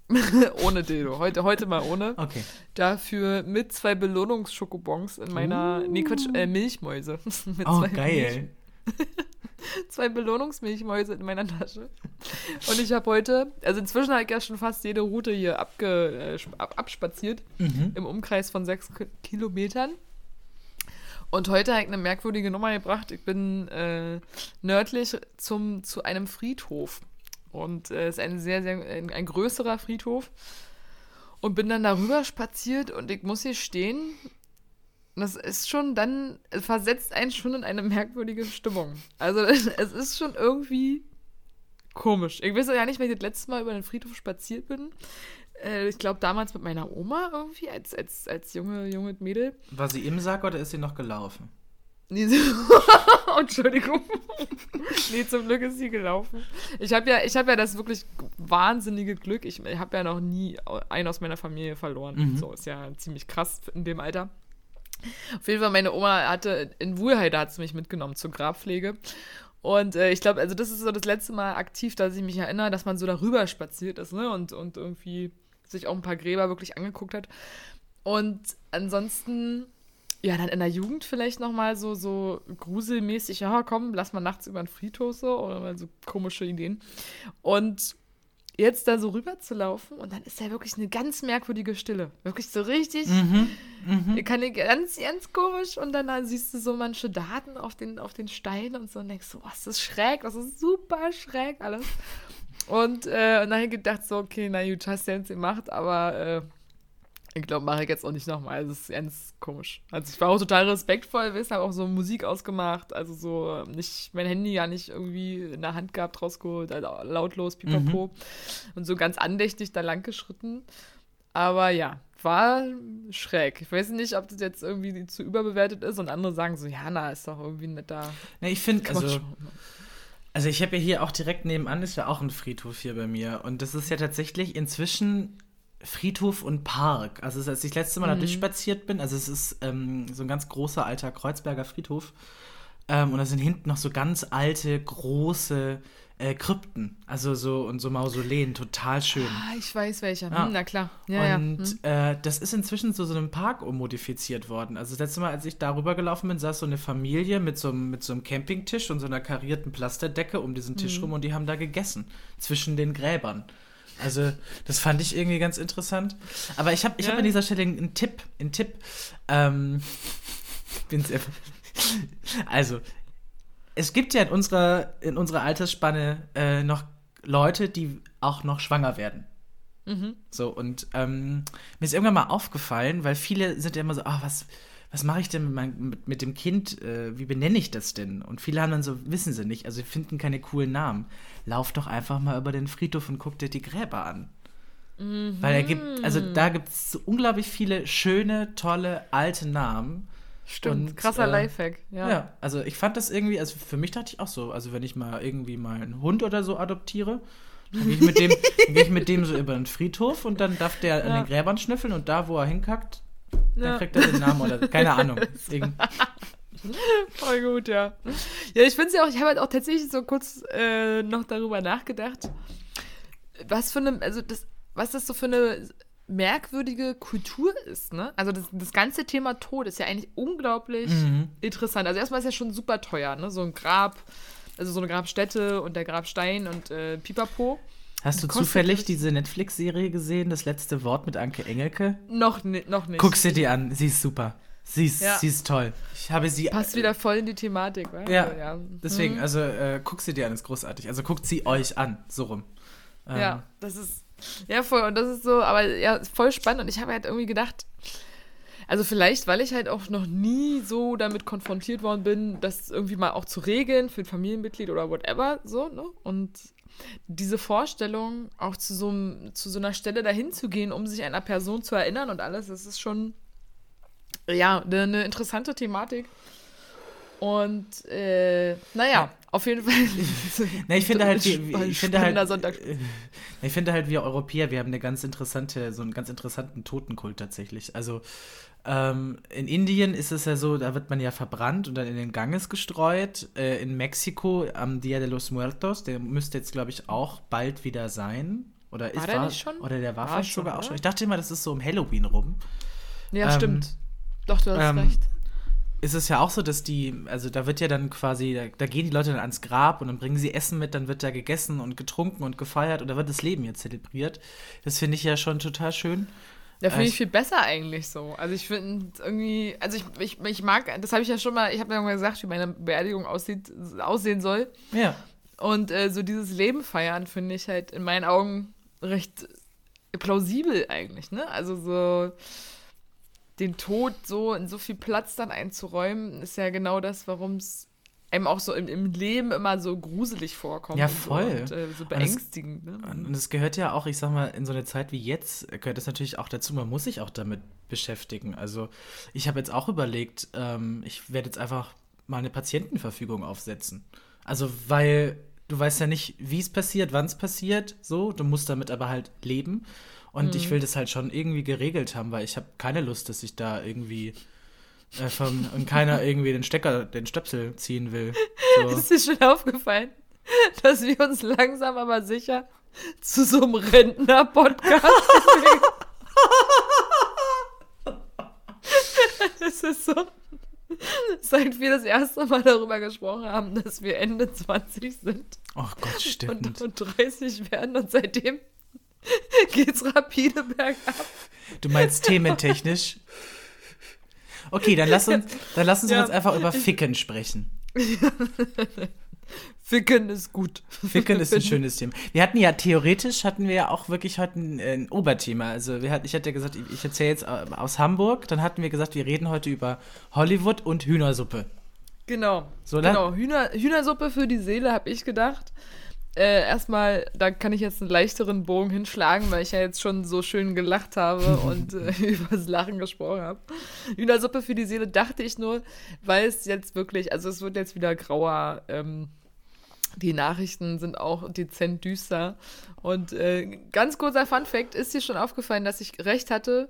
Speaker 1: [laughs]
Speaker 2: ohne Dildo. Heute, heute mal ohne.
Speaker 1: Okay.
Speaker 2: Dafür mit zwei Belohnungsschokobons in meiner. Nee, Quatsch, äh, Milchmäuse. [laughs] mit
Speaker 1: Oh,
Speaker 2: zwei
Speaker 1: geil. [laughs]
Speaker 2: zwei Belohnungsmilchmäuse in meiner Tasche. Und ich habe heute, also inzwischen habe ich ja schon fast jede Route hier abge, äh, ab, abspaziert,
Speaker 1: Mhm.
Speaker 2: im Umkreis von sechs Ki- Kilometern. Und heute habe ich eine merkwürdige Nummer gebracht. Ich bin äh, nördlich zum, zu einem Friedhof. Und äh, es ist ein sehr, sehr, ein, ein größerer Friedhof. Und bin dann darüber spaziert und ich muss hier stehen. Das ist schon dann, versetzt einen schon in eine merkwürdige Stimmung. Also [laughs] es ist schon irgendwie komisch. Ich weiß ja nicht, wenn ich das letzte Mal über den Friedhof spaziert bin. Äh, ich glaube damals mit meiner Oma irgendwie, als, als, als junge, junge Mädel.
Speaker 1: War sie im Sack oder ist sie noch gelaufen?
Speaker 2: Nee, [laughs] Entschuldigung. [laughs] nee, zum Glück ist sie gelaufen. Ich habe ja, ich habe ja das wirklich wahnsinnige Glück. Ich habe ja noch nie einen aus meiner Familie verloren.
Speaker 1: Mhm.
Speaker 2: So ist ja ziemlich krass in dem Alter. Auf jeden Fall, meine Oma hatte in Wuhlheide hat sie mich mitgenommen zur Grabpflege. Und äh, ich glaube, also das ist so das letzte Mal aktiv, dass ich mich erinnere, dass man so darüber spaziert ist, ne? Und, und irgendwie sich auch ein paar Gräber wirklich angeguckt hat. Und ansonsten, ja, dann in der Jugend vielleicht nochmal so, so gruselmäßig, ja, komm, lass mal nachts über den Friedhof so oder mal so komische Ideen. Und jetzt da so rüber zu laufen und dann ist da wirklich eine ganz merkwürdige Stille. Wirklich so richtig.
Speaker 1: Mhm. Mhm.
Speaker 2: Kann ich ganz, ganz komisch und dann, dann siehst du so manche Daten auf den, auf den Steinen und so und denkst so, was ist schräg, das ist super schräg alles. Und, äh, und dann gedacht so, okay, na gut, hast du jetzt gemacht, aber äh, ich glaube, mache ich jetzt auch nicht nochmal. Das ist ganz komisch. Also ich war auch total respektvoll, weißt, habe auch so Musik ausgemacht, also so nicht, mein Handy ja nicht irgendwie in der Hand gehabt, rausgeholt, also lautlos, pipapo. Und so ganz andächtig da lang geschritten. Aber ja, war schräg. Ich weiß nicht, ob das jetzt irgendwie zu überbewertet ist und andere sagen so, ja, na, ist doch irgendwie ein netter
Speaker 1: Ne, ich finde, also, also ich habe ja hier auch direkt nebenan, ist ja auch ein Friedhof hier bei mir. Und das ist ja tatsächlich inzwischen Friedhof und Park. Also als ich das letzte Mal da durchspaziert bin, also es ist ähm, so ein ganz großer alter Kreuzberger Friedhof. Ähm, und da sind hinten noch so ganz alte, große äh, Krypten. Also so und so Mausoleen, total schön.
Speaker 2: Ah, ich weiß welcher.
Speaker 1: Ja.
Speaker 2: Hm, na klar. Ja,
Speaker 1: und
Speaker 2: ja. Hm.
Speaker 1: äh, das ist inzwischen zu so einem Park ummodifiziert worden. Also das letzte Mal, als ich darüber gelaufen bin, saß so eine Familie mit so, einem- mit so einem Campingtisch und so einer karierten Plasterdecke um diesen Tisch
Speaker 2: Mhm.
Speaker 1: rum und die haben da gegessen. Zwischen den Gräbern. Also, das fand ich irgendwie ganz interessant. Aber ich habe ich
Speaker 2: Ja.
Speaker 1: hab an dieser Stelle einen Tipp. Einen Tipp. Ähm. Also, es gibt ja in unserer, in unserer Altersspanne äh, noch Leute, die auch noch schwanger werden.
Speaker 2: Mhm.
Speaker 1: So, und ähm, mir ist irgendwann mal aufgefallen, weil viele sind ja immer so, ah, was, was mache ich denn mit, mein, mit, mit dem Kind? Äh, wie benenne ich das denn? Und viele haben dann so, wissen sie nicht, also sie finden keine coolen Namen. Lauf doch einfach mal über den Friedhof und guck dir die Gräber an. Weil er gibt, also da gibt es so unglaublich viele schöne, tolle, alte Namen.
Speaker 2: Stimmt.
Speaker 1: Und,
Speaker 2: Krasser
Speaker 1: äh,
Speaker 2: Lifehack. Ja.
Speaker 1: Ja. also ich fand das irgendwie, also für mich dachte ich auch so, also wenn ich mal irgendwie mal einen Hund oder so adoptiere, dann gehe ich mit dem, [laughs] dann gehe ich mit dem so über den Friedhof und dann darf der an
Speaker 2: Ja.
Speaker 1: den Gräbern schnüffeln und da, wo er hinkackt, dann
Speaker 2: Ja.
Speaker 1: kriegt er den Namen oder keine [laughs] Ahnung. Irgend- [laughs]
Speaker 2: Voll gut, ja. Ja, ich finde es ja auch, ich habe halt auch tatsächlich so kurz äh, noch darüber nachgedacht, was für eine, also das, was das so für eine merkwürdige Kultur ist, ne? Also das, das ganze Thema Tod ist ja eigentlich unglaublich
Speaker 1: Mhm.
Speaker 2: interessant. Also erstmal ist ja schon super teuer, ne? So ein Grab, also so eine Grabstätte und der Grabstein und äh, Pipapo.
Speaker 1: Hast du zufällig diese Netflix-Serie gesehen, das letzte Wort mit Anke Engelke?
Speaker 2: Noch, ni noch nicht.
Speaker 1: Guck sie dir an, sie ist super. Sie ist,
Speaker 2: Ja.
Speaker 1: sie ist toll. Ich habe sie.
Speaker 2: Passt wieder voll in die Thematik, wa?
Speaker 1: Ja,
Speaker 2: Also, ja.
Speaker 1: Deswegen,
Speaker 2: Mhm.
Speaker 1: also äh, guck sie dir an, ist großartig. Also guckt sie euch an, so rum. Ähm,
Speaker 2: Ja, das ist. Ja, voll. Und das ist so, aber ja, voll spannend. Und ich habe halt irgendwie gedacht, also vielleicht, weil ich halt auch noch nie so damit konfrontiert worden bin, das irgendwie mal auch zu regeln für ein Familienmitglied oder whatever, so, ne? Und diese Vorstellung, auch zu so, zu so einer Stelle dahin zu gehen, um sich einer Person zu erinnern und alles, das ist schon, ja, eine, eine interessante Thematik. Und, äh, naja, auf jeden Fall. [laughs]
Speaker 1: Na, ich finde halt, ich finde halt,
Speaker 2: Sonntag.
Speaker 1: äh, ich finde halt, wir Europäer, wir haben eine ganz interessante, so einen ganz interessanten Totenkult tatsächlich. Also ähm, in Indien ist es ja so, da wird man ja verbrannt und dann in den Ganges gestreut. Äh, in Mexiko am Dia de los Muertos, der müsste jetzt, glaube ich, auch bald wieder sein. Oder ist
Speaker 2: der nicht schon?
Speaker 1: Oder der war,
Speaker 2: War
Speaker 1: vielleicht
Speaker 2: schon,
Speaker 1: sogar auch schon. Ich dachte immer, das ist so um Halloween rum.
Speaker 2: Ja,
Speaker 1: Ähm,
Speaker 2: stimmt. Doch, du hast
Speaker 1: ähm,
Speaker 2: recht.
Speaker 1: ist es ja auch so, dass die, also da wird ja dann quasi, da, da gehen die Leute dann ans Grab und dann bringen sie Essen mit, dann wird da gegessen und getrunken und gefeiert und da wird das Leben jetzt zelebriert. Das finde ich ja schon total schön.
Speaker 2: Ja, finde ich viel besser eigentlich so. Also ich finde irgendwie, also ich, ich, ich mag, das habe ich ja schon mal, ich habe ja mal gesagt, wie meine Beerdigung aussieht, aussehen soll.
Speaker 1: Ja.
Speaker 2: Und äh, so dieses Leben feiern finde ich halt in meinen Augen recht plausibel eigentlich, ne? Also so den Tod so in so viel Platz dann einzuräumen, ist ja genau das, warum es einem auch so im, im Leben immer so gruselig vorkommt.
Speaker 1: Ja,
Speaker 2: und so
Speaker 1: voll.
Speaker 2: Und, äh, so beängstigend, ne?
Speaker 1: Und es gehört ja auch, ich sag mal, in so eine Zeit wie jetzt, gehört das natürlich auch dazu, man muss sich auch damit beschäftigen. Also ich habe jetzt auch überlegt, ähm, ich werde jetzt einfach mal eine Patientenverfügung aufsetzen. Also weil du weißt ja nicht, wie es passiert, wann es passiert, so, du musst damit aber halt leben. Und ich will das halt schon irgendwie geregelt haben, weil ich habe keine Lust, dass ich da irgendwie äh, vom, und keiner irgendwie den Stecker, den Stöpsel ziehen will. [laughs] So.
Speaker 2: Ist dir schon aufgefallen, dass wir uns langsam aber sicher zu so einem Rentner-Podcast? [laughs] [laughs] Es ist so, seit wir das erste Mal darüber gesprochen haben, dass wir Ende 20 sind
Speaker 1: Oh Gott, stimmt.
Speaker 2: und, und 30 werden und seitdem geht's rapide bergab.
Speaker 1: Du meinst thementechnisch? Okay, dann lass uns, dann lass uns
Speaker 2: Ja.
Speaker 1: jetzt einfach über Ficken sprechen. [laughs]
Speaker 2: Ficken ist gut.
Speaker 1: Ficken ist ein [laughs] schönes Thema. Wir hatten ja theoretisch hatten wir ja auch wirklich heute ein, ein Oberthema. Also wir hatten, ich hatte ja gesagt, ich, erzähle jetzt äh, aus Hamburg. Dann hatten wir gesagt, wir reden heute über Hollywood und Hühnersuppe.
Speaker 2: Genau.
Speaker 1: So,
Speaker 2: genau. Hühner, Hühnersuppe für die Seele, habe ich gedacht. Äh, erstmal, da kann ich jetzt einen leichteren Bogen hinschlagen, weil ich ja jetzt schon so schön gelacht habe [laughs] und äh, [laughs] über das Lachen gesprochen habe. Hühnersuppe für die Seele dachte ich nur, weil es jetzt wirklich, also es wird jetzt wieder grauer. Ähm, die Nachrichten sind auch dezent düster. Und äh, ganz kurzer Fun-Fact: Ist dir schon aufgefallen, dass ich recht hatte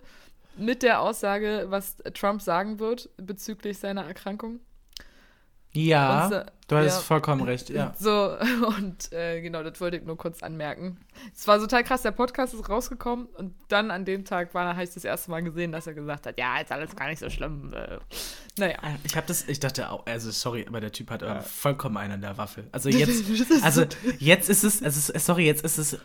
Speaker 2: mit der Aussage, was Trump sagen wird bezüglich seiner Erkrankung?
Speaker 1: Ja,
Speaker 2: so-
Speaker 1: du hast
Speaker 2: ja.
Speaker 1: vollkommen recht. Ja. [laughs]
Speaker 2: So, und äh, genau, das wollte ich nur kurz anmerken. Es war total krass, der Podcast ist rausgekommen und dann an dem Tag war, habe ich das erste Mal gesehen, dass er gesagt hat, ja, ist alles gar nicht so schlimm. Äh, naja.
Speaker 1: Ich habe das, ich dachte auch, also sorry, aber der Typ hat äh, vollkommen einen an der Waffel. Also jetzt, also jetzt ist es, also sorry, jetzt ist es,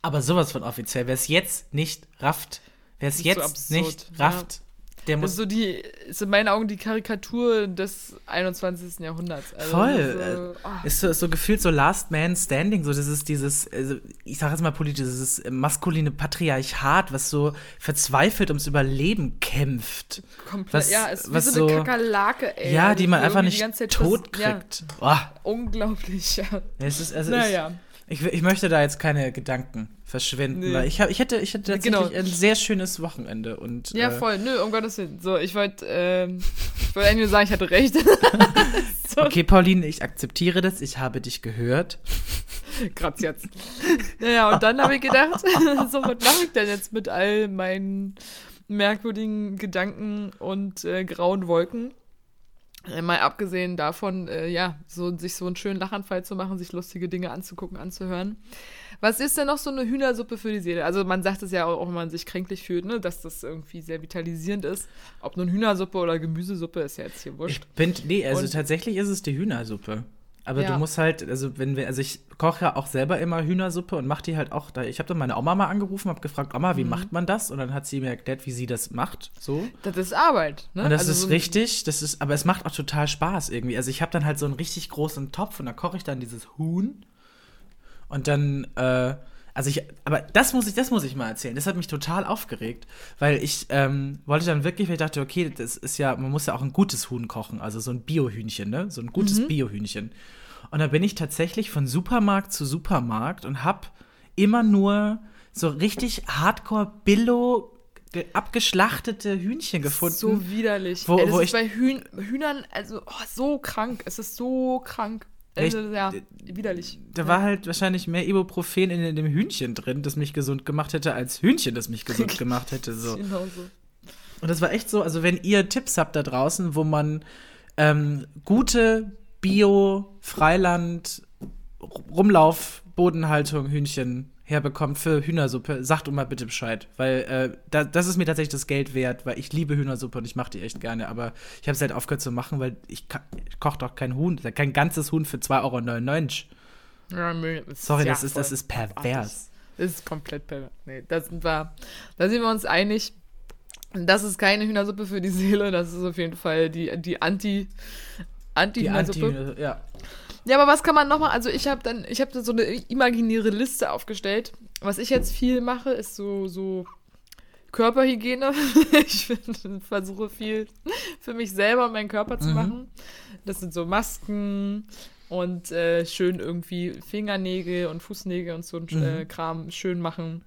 Speaker 1: aber sowas von offiziell. Wer es jetzt nicht rafft, wer es
Speaker 2: so
Speaker 1: jetzt
Speaker 2: absurd,
Speaker 1: nicht
Speaker 2: ja.
Speaker 1: rafft, der
Speaker 2: Das
Speaker 1: muss
Speaker 2: ist so die, ist in meinen Augen die Karikatur des 21. Jahrhunderts. Also,
Speaker 1: Voll.
Speaker 2: so, ah.
Speaker 1: Ist so, ist so gefühlt so Last Man Standing, so das ist dieses, also ich sage jetzt mal politisch, dieses maskuline Patriarchat, was so verzweifelt ums Überleben kämpft.
Speaker 2: komplett,
Speaker 1: was-
Speaker 2: ja, es ist
Speaker 1: was
Speaker 2: wie so eine Kakerlake, ey.
Speaker 1: ja,
Speaker 2: Also
Speaker 1: die man einfach nicht tot
Speaker 2: vers- ja,
Speaker 1: kriegt. Boah,
Speaker 2: unglaublich, ja.
Speaker 1: es ist, also
Speaker 2: Naja.
Speaker 1: ich, ich möchte da jetzt keine Gedanken verschwenden,
Speaker 2: Nee.
Speaker 1: weil ich, hab, ich hätte, ich hätte tatsächlich
Speaker 2: Genau.
Speaker 1: ein sehr schönes Wochenende und
Speaker 2: Ja,
Speaker 1: äh,
Speaker 2: voll. Nö, um Gottes Willen. So, ich wollte, ähm, ich wollte eigentlich nur sagen, ich hatte recht. [laughs] so,
Speaker 1: Okay, Pauline, ich akzeptiere das, ich habe dich gehört.
Speaker 2: Grazias. Naja, und dann habe ich gedacht, [laughs] so, was mache ich denn jetzt mit all meinen merkwürdigen Gedanken und äh, grauen Wolken? Äh, Mal abgesehen davon, äh, ja, so, sich so einen schönen Lachanfall zu machen, sich lustige Dinge anzugucken, anzuhören. Was ist denn noch so eine Hühnersuppe für die Seele? Also man sagt es ja auch, wenn man sich kränklich fühlt, ne, dass das irgendwie sehr vitalisierend ist. Ob nun Hühnersuppe oder Gemüsesuppe, ist ja jetzt hier wurscht.
Speaker 1: Ich bin, nee, also
Speaker 2: Und-
Speaker 1: tatsächlich ist es die Hühnersuppe. Aber
Speaker 2: Ja.
Speaker 1: du musst halt, also wenn wir, also ich koche ja auch selber immer Hühnersuppe und mache die halt auch. Da, ich habe dann meine Oma mal angerufen, habe gefragt, Oma,
Speaker 2: Mhm.
Speaker 1: wie macht man das? Und dann hat sie mir erklärt, wie sie das macht. So.
Speaker 2: Das ist Arbeit. Ne?
Speaker 1: Und das
Speaker 2: Also
Speaker 1: ist
Speaker 2: so-
Speaker 1: richtig, das ist, aber es macht auch total Spaß irgendwie. Also ich habe dann halt so einen richtig großen Topf und da koche ich dann dieses Huhn und dann, äh, also ich, aber das muss ich, das muss ich mal erzählen. Das hat mich total aufgeregt, weil ich ähm, wollte dann wirklich, weil ich dachte, okay, das ist ja, man muss ja auch ein gutes Huhn kochen, also so ein Biohühnchen, ne, so ein gutes
Speaker 2: Mhm.
Speaker 1: Biohühnchen. Und da bin ich tatsächlich von Supermarkt zu Supermarkt und hab immer nur so richtig Hardcore Billo ge- abgeschlachtete Hühnchen gefunden.
Speaker 2: So widerlich.
Speaker 1: Wo-
Speaker 2: Ey, das
Speaker 1: wo
Speaker 2: ist
Speaker 1: ich-
Speaker 2: bei Hühn Hühnern, also oh, so krank. Es ist so krank. Also,
Speaker 1: Echt?
Speaker 2: ja, widerlich.
Speaker 1: Da
Speaker 2: ja.
Speaker 1: war halt wahrscheinlich mehr Ibuprofen in dem Hühnchen drin, das mich gesund gemacht hätte, als Hühnchen, das mich gesund [laughs] gemacht hätte. So.
Speaker 2: Genau so.
Speaker 1: Und das war echt so, also wenn ihr Tipps habt da draußen, wo man ähm, gute Bio-Freiland Rumlauf, Bodenhaltung, Hühnchen herbekommt für Hühnersuppe, sagt mal bitte Bescheid. Weil äh, da, das ist mir tatsächlich das Geld wert, weil ich liebe Hühnersuppe und ich mache die echt gerne. Aber ich habe es halt aufgehört zu machen, weil ich, ich koche doch kein Huhn, kein ganzes Huhn für 2,99 Euro.
Speaker 2: Ja, nö, das
Speaker 1: Sorry, das, ist, das ist pervers.
Speaker 2: Das ist komplett pervers. Nee, da sind wir, da sind wir uns einig. Das ist keine Hühnersuppe für die Seele, das ist auf jeden Fall die, die Anti, Anti-Hühnersuppe.
Speaker 1: Anti, ja.
Speaker 2: Ja, aber was kann man nochmal? Also ich habe dann, ich habe so eine imaginäre Liste aufgestellt. Was ich jetzt viel mache, ist so, so Körperhygiene. [laughs] ich versuche viel für mich selber und meinen Körper zu
Speaker 1: Mhm.
Speaker 2: machen. Das sind so Masken und äh, schön irgendwie Fingernägel und Fußnägel und so ein äh,
Speaker 1: Mhm.
Speaker 2: Kram schön machen.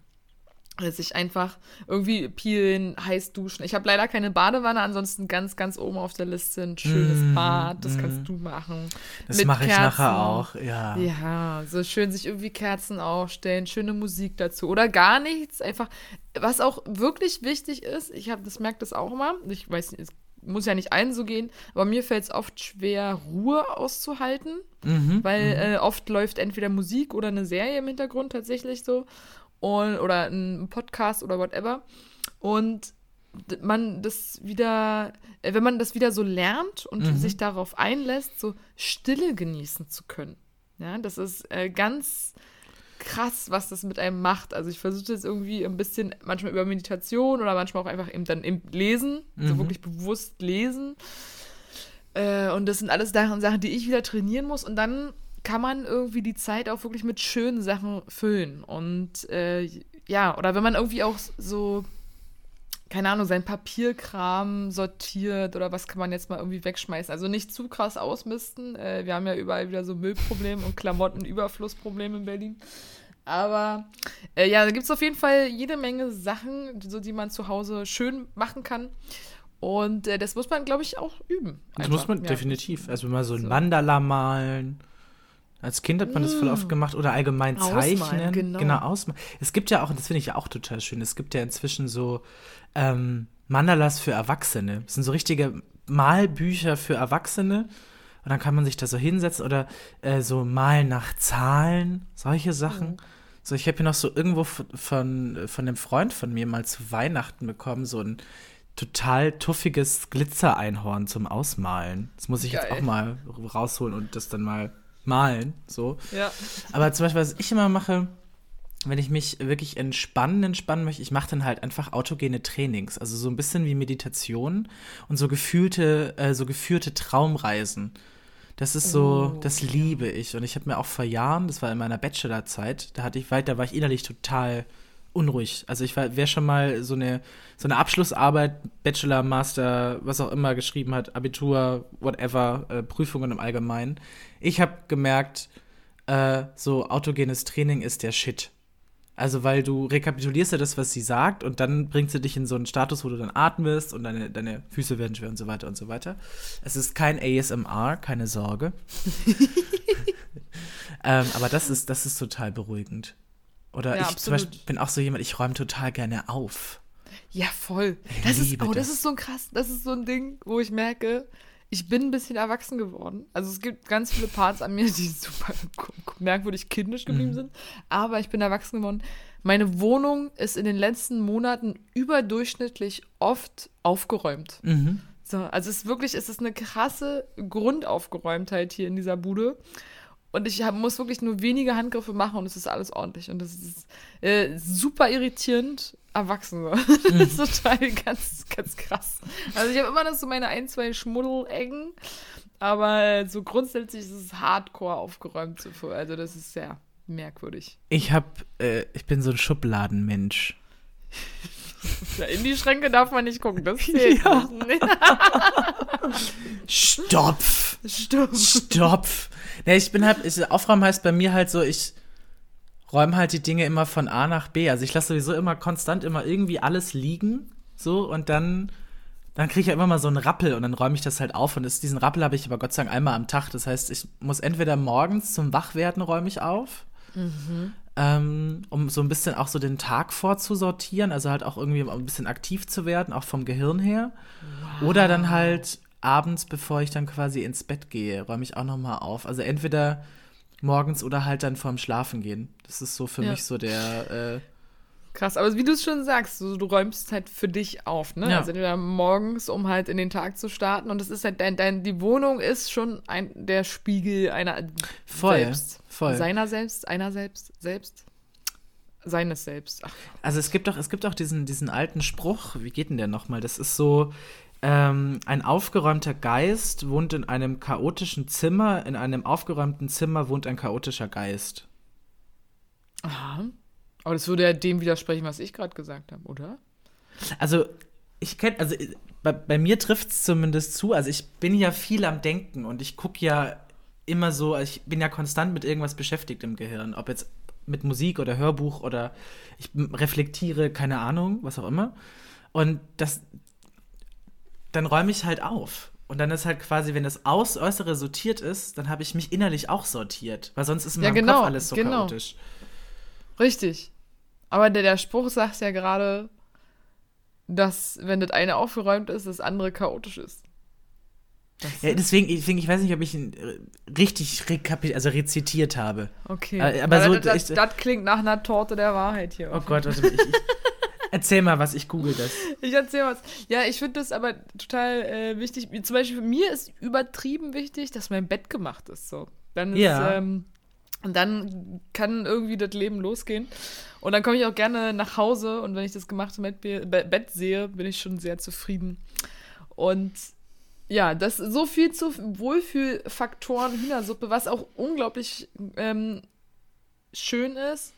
Speaker 2: Dass ich einfach irgendwie peelen, heiß duschen. Ich habe leider keine Badewanne, ansonsten ganz, ganz oben auf der Liste ein schönes
Speaker 1: Mhm,
Speaker 2: Bad. Das
Speaker 1: mhm.
Speaker 2: kannst du machen.
Speaker 1: Das mache ich
Speaker 2: Kerzen.
Speaker 1: nachher auch, ja.
Speaker 2: Ja, so schön sich irgendwie Kerzen aufstellen, schöne Musik dazu oder gar nichts. Einfach, was auch wirklich wichtig ist, ich habe, das merkt das auch immer. Ich weiß, es muss ja nicht allen so gehen, aber mir fällt es oft schwer, Ruhe auszuhalten,
Speaker 1: Mhm.
Speaker 2: weil äh, oft läuft entweder Musik oder eine Serie im Hintergrund tatsächlich so und, oder ein Podcast oder whatever. Und man das wieder, äh, wenn man das wieder so lernt und
Speaker 1: Mhm.
Speaker 2: sich darauf einlässt, so Stille genießen zu können. Ja, das ist äh, ganz krass, was das mit einem macht. Also ich versuche das irgendwie ein bisschen, manchmal über Meditation oder manchmal auch einfach eben dann eben lesen, so
Speaker 1: Mhm.
Speaker 2: wirklich bewusst lesen. Äh, und das sind alles Sachen, Sachen, die ich wieder trainieren muss. Und dann kann man irgendwie die Zeit auch wirklich mit schönen Sachen füllen. Und äh, ja, oder wenn man irgendwie auch so, keine Ahnung, sein Papierkram sortiert oder was kann man jetzt mal irgendwie wegschmeißen. Also nicht zu krass ausmisten. Äh, wir haben ja überall wieder so Müllprobleme und Klamottenüberflussprobleme in Berlin. Aber äh, ja, da gibt es auf jeden Fall jede Menge Sachen, so, die man zu Hause schön machen kann. Und äh, das muss man, glaube ich, auch üben.
Speaker 1: Das
Speaker 2: Einfach.
Speaker 1: muss man
Speaker 2: Ja.
Speaker 1: definitiv. Also mal so ein
Speaker 2: So.
Speaker 1: Mandala malen. Als Kind hat man das voll oft gemacht oder allgemein.
Speaker 2: Ausmalen,
Speaker 1: zeichnen.
Speaker 2: genau.
Speaker 1: ausmalen. Es gibt ja auch, und das finde ich ja auch total schön, es gibt ja inzwischen so ähm, Mandalas für Erwachsene. Das sind so richtige Malbücher für Erwachsene. Und dann kann man sich da so hinsetzen oder äh, so malen nach Zahlen, solche Sachen. So, ich habe hier noch so irgendwo von, von, einem Freund von mir mal zu Weihnachten bekommen, so ein total tuffiges Glitzereinhorn zum Ausmalen. Das muss ich jetzt
Speaker 2: Geil.
Speaker 1: auch mal rausholen und das dann mal malen. So.
Speaker 2: Ja.
Speaker 1: Aber zum Beispiel, was ich immer mache, wenn ich mich wirklich entspannen, entspannen möchte, ich mache dann halt einfach autogene Trainings. Also so ein bisschen wie Meditation und so gefühlte, äh, so geführte Traumreisen. Das ist so,
Speaker 2: Oh,
Speaker 1: das liebe ich. Und ich habe mir auch vor Jahren, das war in meiner Bachelorzeit, da hatte ich weit, da war ich innerlich total unruhig. Also ich war, wer schon mal so eine, so eine Abschlussarbeit, Bachelor, Master, was auch immer geschrieben hat, Abitur, whatever, äh, Prüfungen im Allgemeinen. Ich habe gemerkt, äh, so autogenes Training ist der Shit. Also, weil du rekapitulierst ja das, was sie sagt, und dann bringt sie dich in so einen Status, wo du dann atmest und deine, deine Füße werden schwer und so weiter und so weiter. Es ist kein ASMR, keine Sorge. [laughs] ähm, aber das ist, das ist total beruhigend. Oder
Speaker 2: Ja,
Speaker 1: ich zum
Speaker 2: absolut.
Speaker 1: Beispiel bin auch so jemand, ich räume total gerne auf.
Speaker 2: Ja, voll.
Speaker 1: Ich
Speaker 2: Das ist, oh, das.
Speaker 1: das.
Speaker 2: ist so ein krass, das ist so ein Ding, wo ich merke, ich bin ein bisschen erwachsen geworden. Also es gibt ganz viele Parts an mir, die [laughs] super merkwürdig kindisch geblieben
Speaker 1: Mhm.
Speaker 2: sind. Aber ich bin erwachsen geworden. Meine Wohnung ist in den letzten Monaten überdurchschnittlich oft aufgeräumt.
Speaker 1: Mhm.
Speaker 2: So, also es ist wirklich, es ist eine krasse Grundaufgeräumtheit hier in dieser Bude. Und ich hab, muss wirklich nur wenige Handgriffe machen und es ist alles ordentlich. Und das ist äh, super irritierend, Erwachsene. [laughs] das ist total ganz, ganz krass. Also ich habe immer noch so meine ein, zwei Schmuddelecken, aber so grundsätzlich ist es hardcore aufgeräumt. Also das ist sehr merkwürdig.
Speaker 1: Ich hab, äh, ich bin so ein Schubladenmensch. [laughs]
Speaker 2: In die Schränke darf man nicht gucken, das [laughs] zählt ja. nicht. [laughs]
Speaker 1: Stopf! Stopf! Stopf! Ne, ich bin halt, ich, Aufräumen heißt bei mir halt so, ich räume halt die Dinge immer von A nach B. Also ich lasse sowieso immer konstant immer irgendwie alles liegen, so, und dann, dann kriege ich ja immer mal so einen Rappel und dann räume ich das halt auf. Und das, diesen Rappel habe ich aber Gott sei Dank einmal am Tag. Das heißt, ich muss entweder morgens zum Wachwerden räume ich auf. Mhm ähm, um so ein bisschen auch so den Tag vorzusortieren, also halt auch irgendwie ein bisschen aktiv zu werden, auch vom Gehirn her. Wow. Oder dann halt abends, bevor ich dann quasi ins Bett gehe, räume ich auch noch mal auf. Also entweder morgens oder halt dann vorm Schlafen gehen. Das ist so für ja. mich so der äh,
Speaker 2: Krass, aber wie du es schon sagst, du, du, räumst halt für dich auf, ne? Ja. Also entweder morgens, um halt in den Tag zu starten und das ist halt dein, dein die Wohnung ist schon ein, der Spiegel einer
Speaker 1: voll,
Speaker 2: selbst.
Speaker 1: Voll.
Speaker 2: Seiner selbst, einer selbst, selbst. Seines selbst. Ach.
Speaker 1: Also es gibt doch, es gibt auch diesen, diesen alten Spruch, wie geht denn der nochmal? Das ist so, ähm, ein aufgeräumter Geist wohnt in einem chaotischen Zimmer, in einem aufgeräumten Zimmer wohnt ein chaotischer Geist.
Speaker 2: Aha. Aber das würde ja dem widersprechen, was ich gerade gesagt habe, oder?
Speaker 1: Also, ich kenne, also bei, bei mir trifft es zumindest zu. Also, ich bin ja viel am Denken und ich gucke ja immer so, also ich bin ja konstant mit irgendwas beschäftigt im Gehirn. Ob jetzt mit Musik oder Hörbuch oder ich reflektiere, keine Ahnung, was auch immer. Und das, dann räume ich halt auf. Und dann ist halt quasi, wenn das Aus Äußere sortiert ist, dann habe ich mich innerlich auch sortiert. Weil sonst ist in meinem ja, genau, Kopf alles so genau. chaotisch.
Speaker 2: Richtig. Aber der, der Spruch sagt ja gerade, dass, wenn das eine aufgeräumt ist, das andere chaotisch ist.
Speaker 1: ja, deswegen, deswegen, ich weiß nicht, ob ich ihn äh, richtig rekapit also rezitiert habe.
Speaker 2: Okay.
Speaker 1: Äh, aber,
Speaker 2: aber so, das, das, das, klingt nach einer Torte der Wahrheit hier.
Speaker 1: Oh Gott, warte, ich, ich, [laughs] erzähl mal was, ich google das.
Speaker 2: Ich erzähl was. Ja, ich finde das aber total äh, wichtig. Zum Beispiel für mir ist übertrieben wichtig, dass mein Bett gemacht ist. So. Dann ist, ja. ähm, und dann kann irgendwie das Leben losgehen. Und dann komme ich auch gerne nach Hause und wenn ich das gemachte Bett sehe, bin ich schon sehr zufrieden. Und ja, das so viel zu Wohlfühlfaktoren Hühnersuppe, was auch unglaublich ähm, schön ist.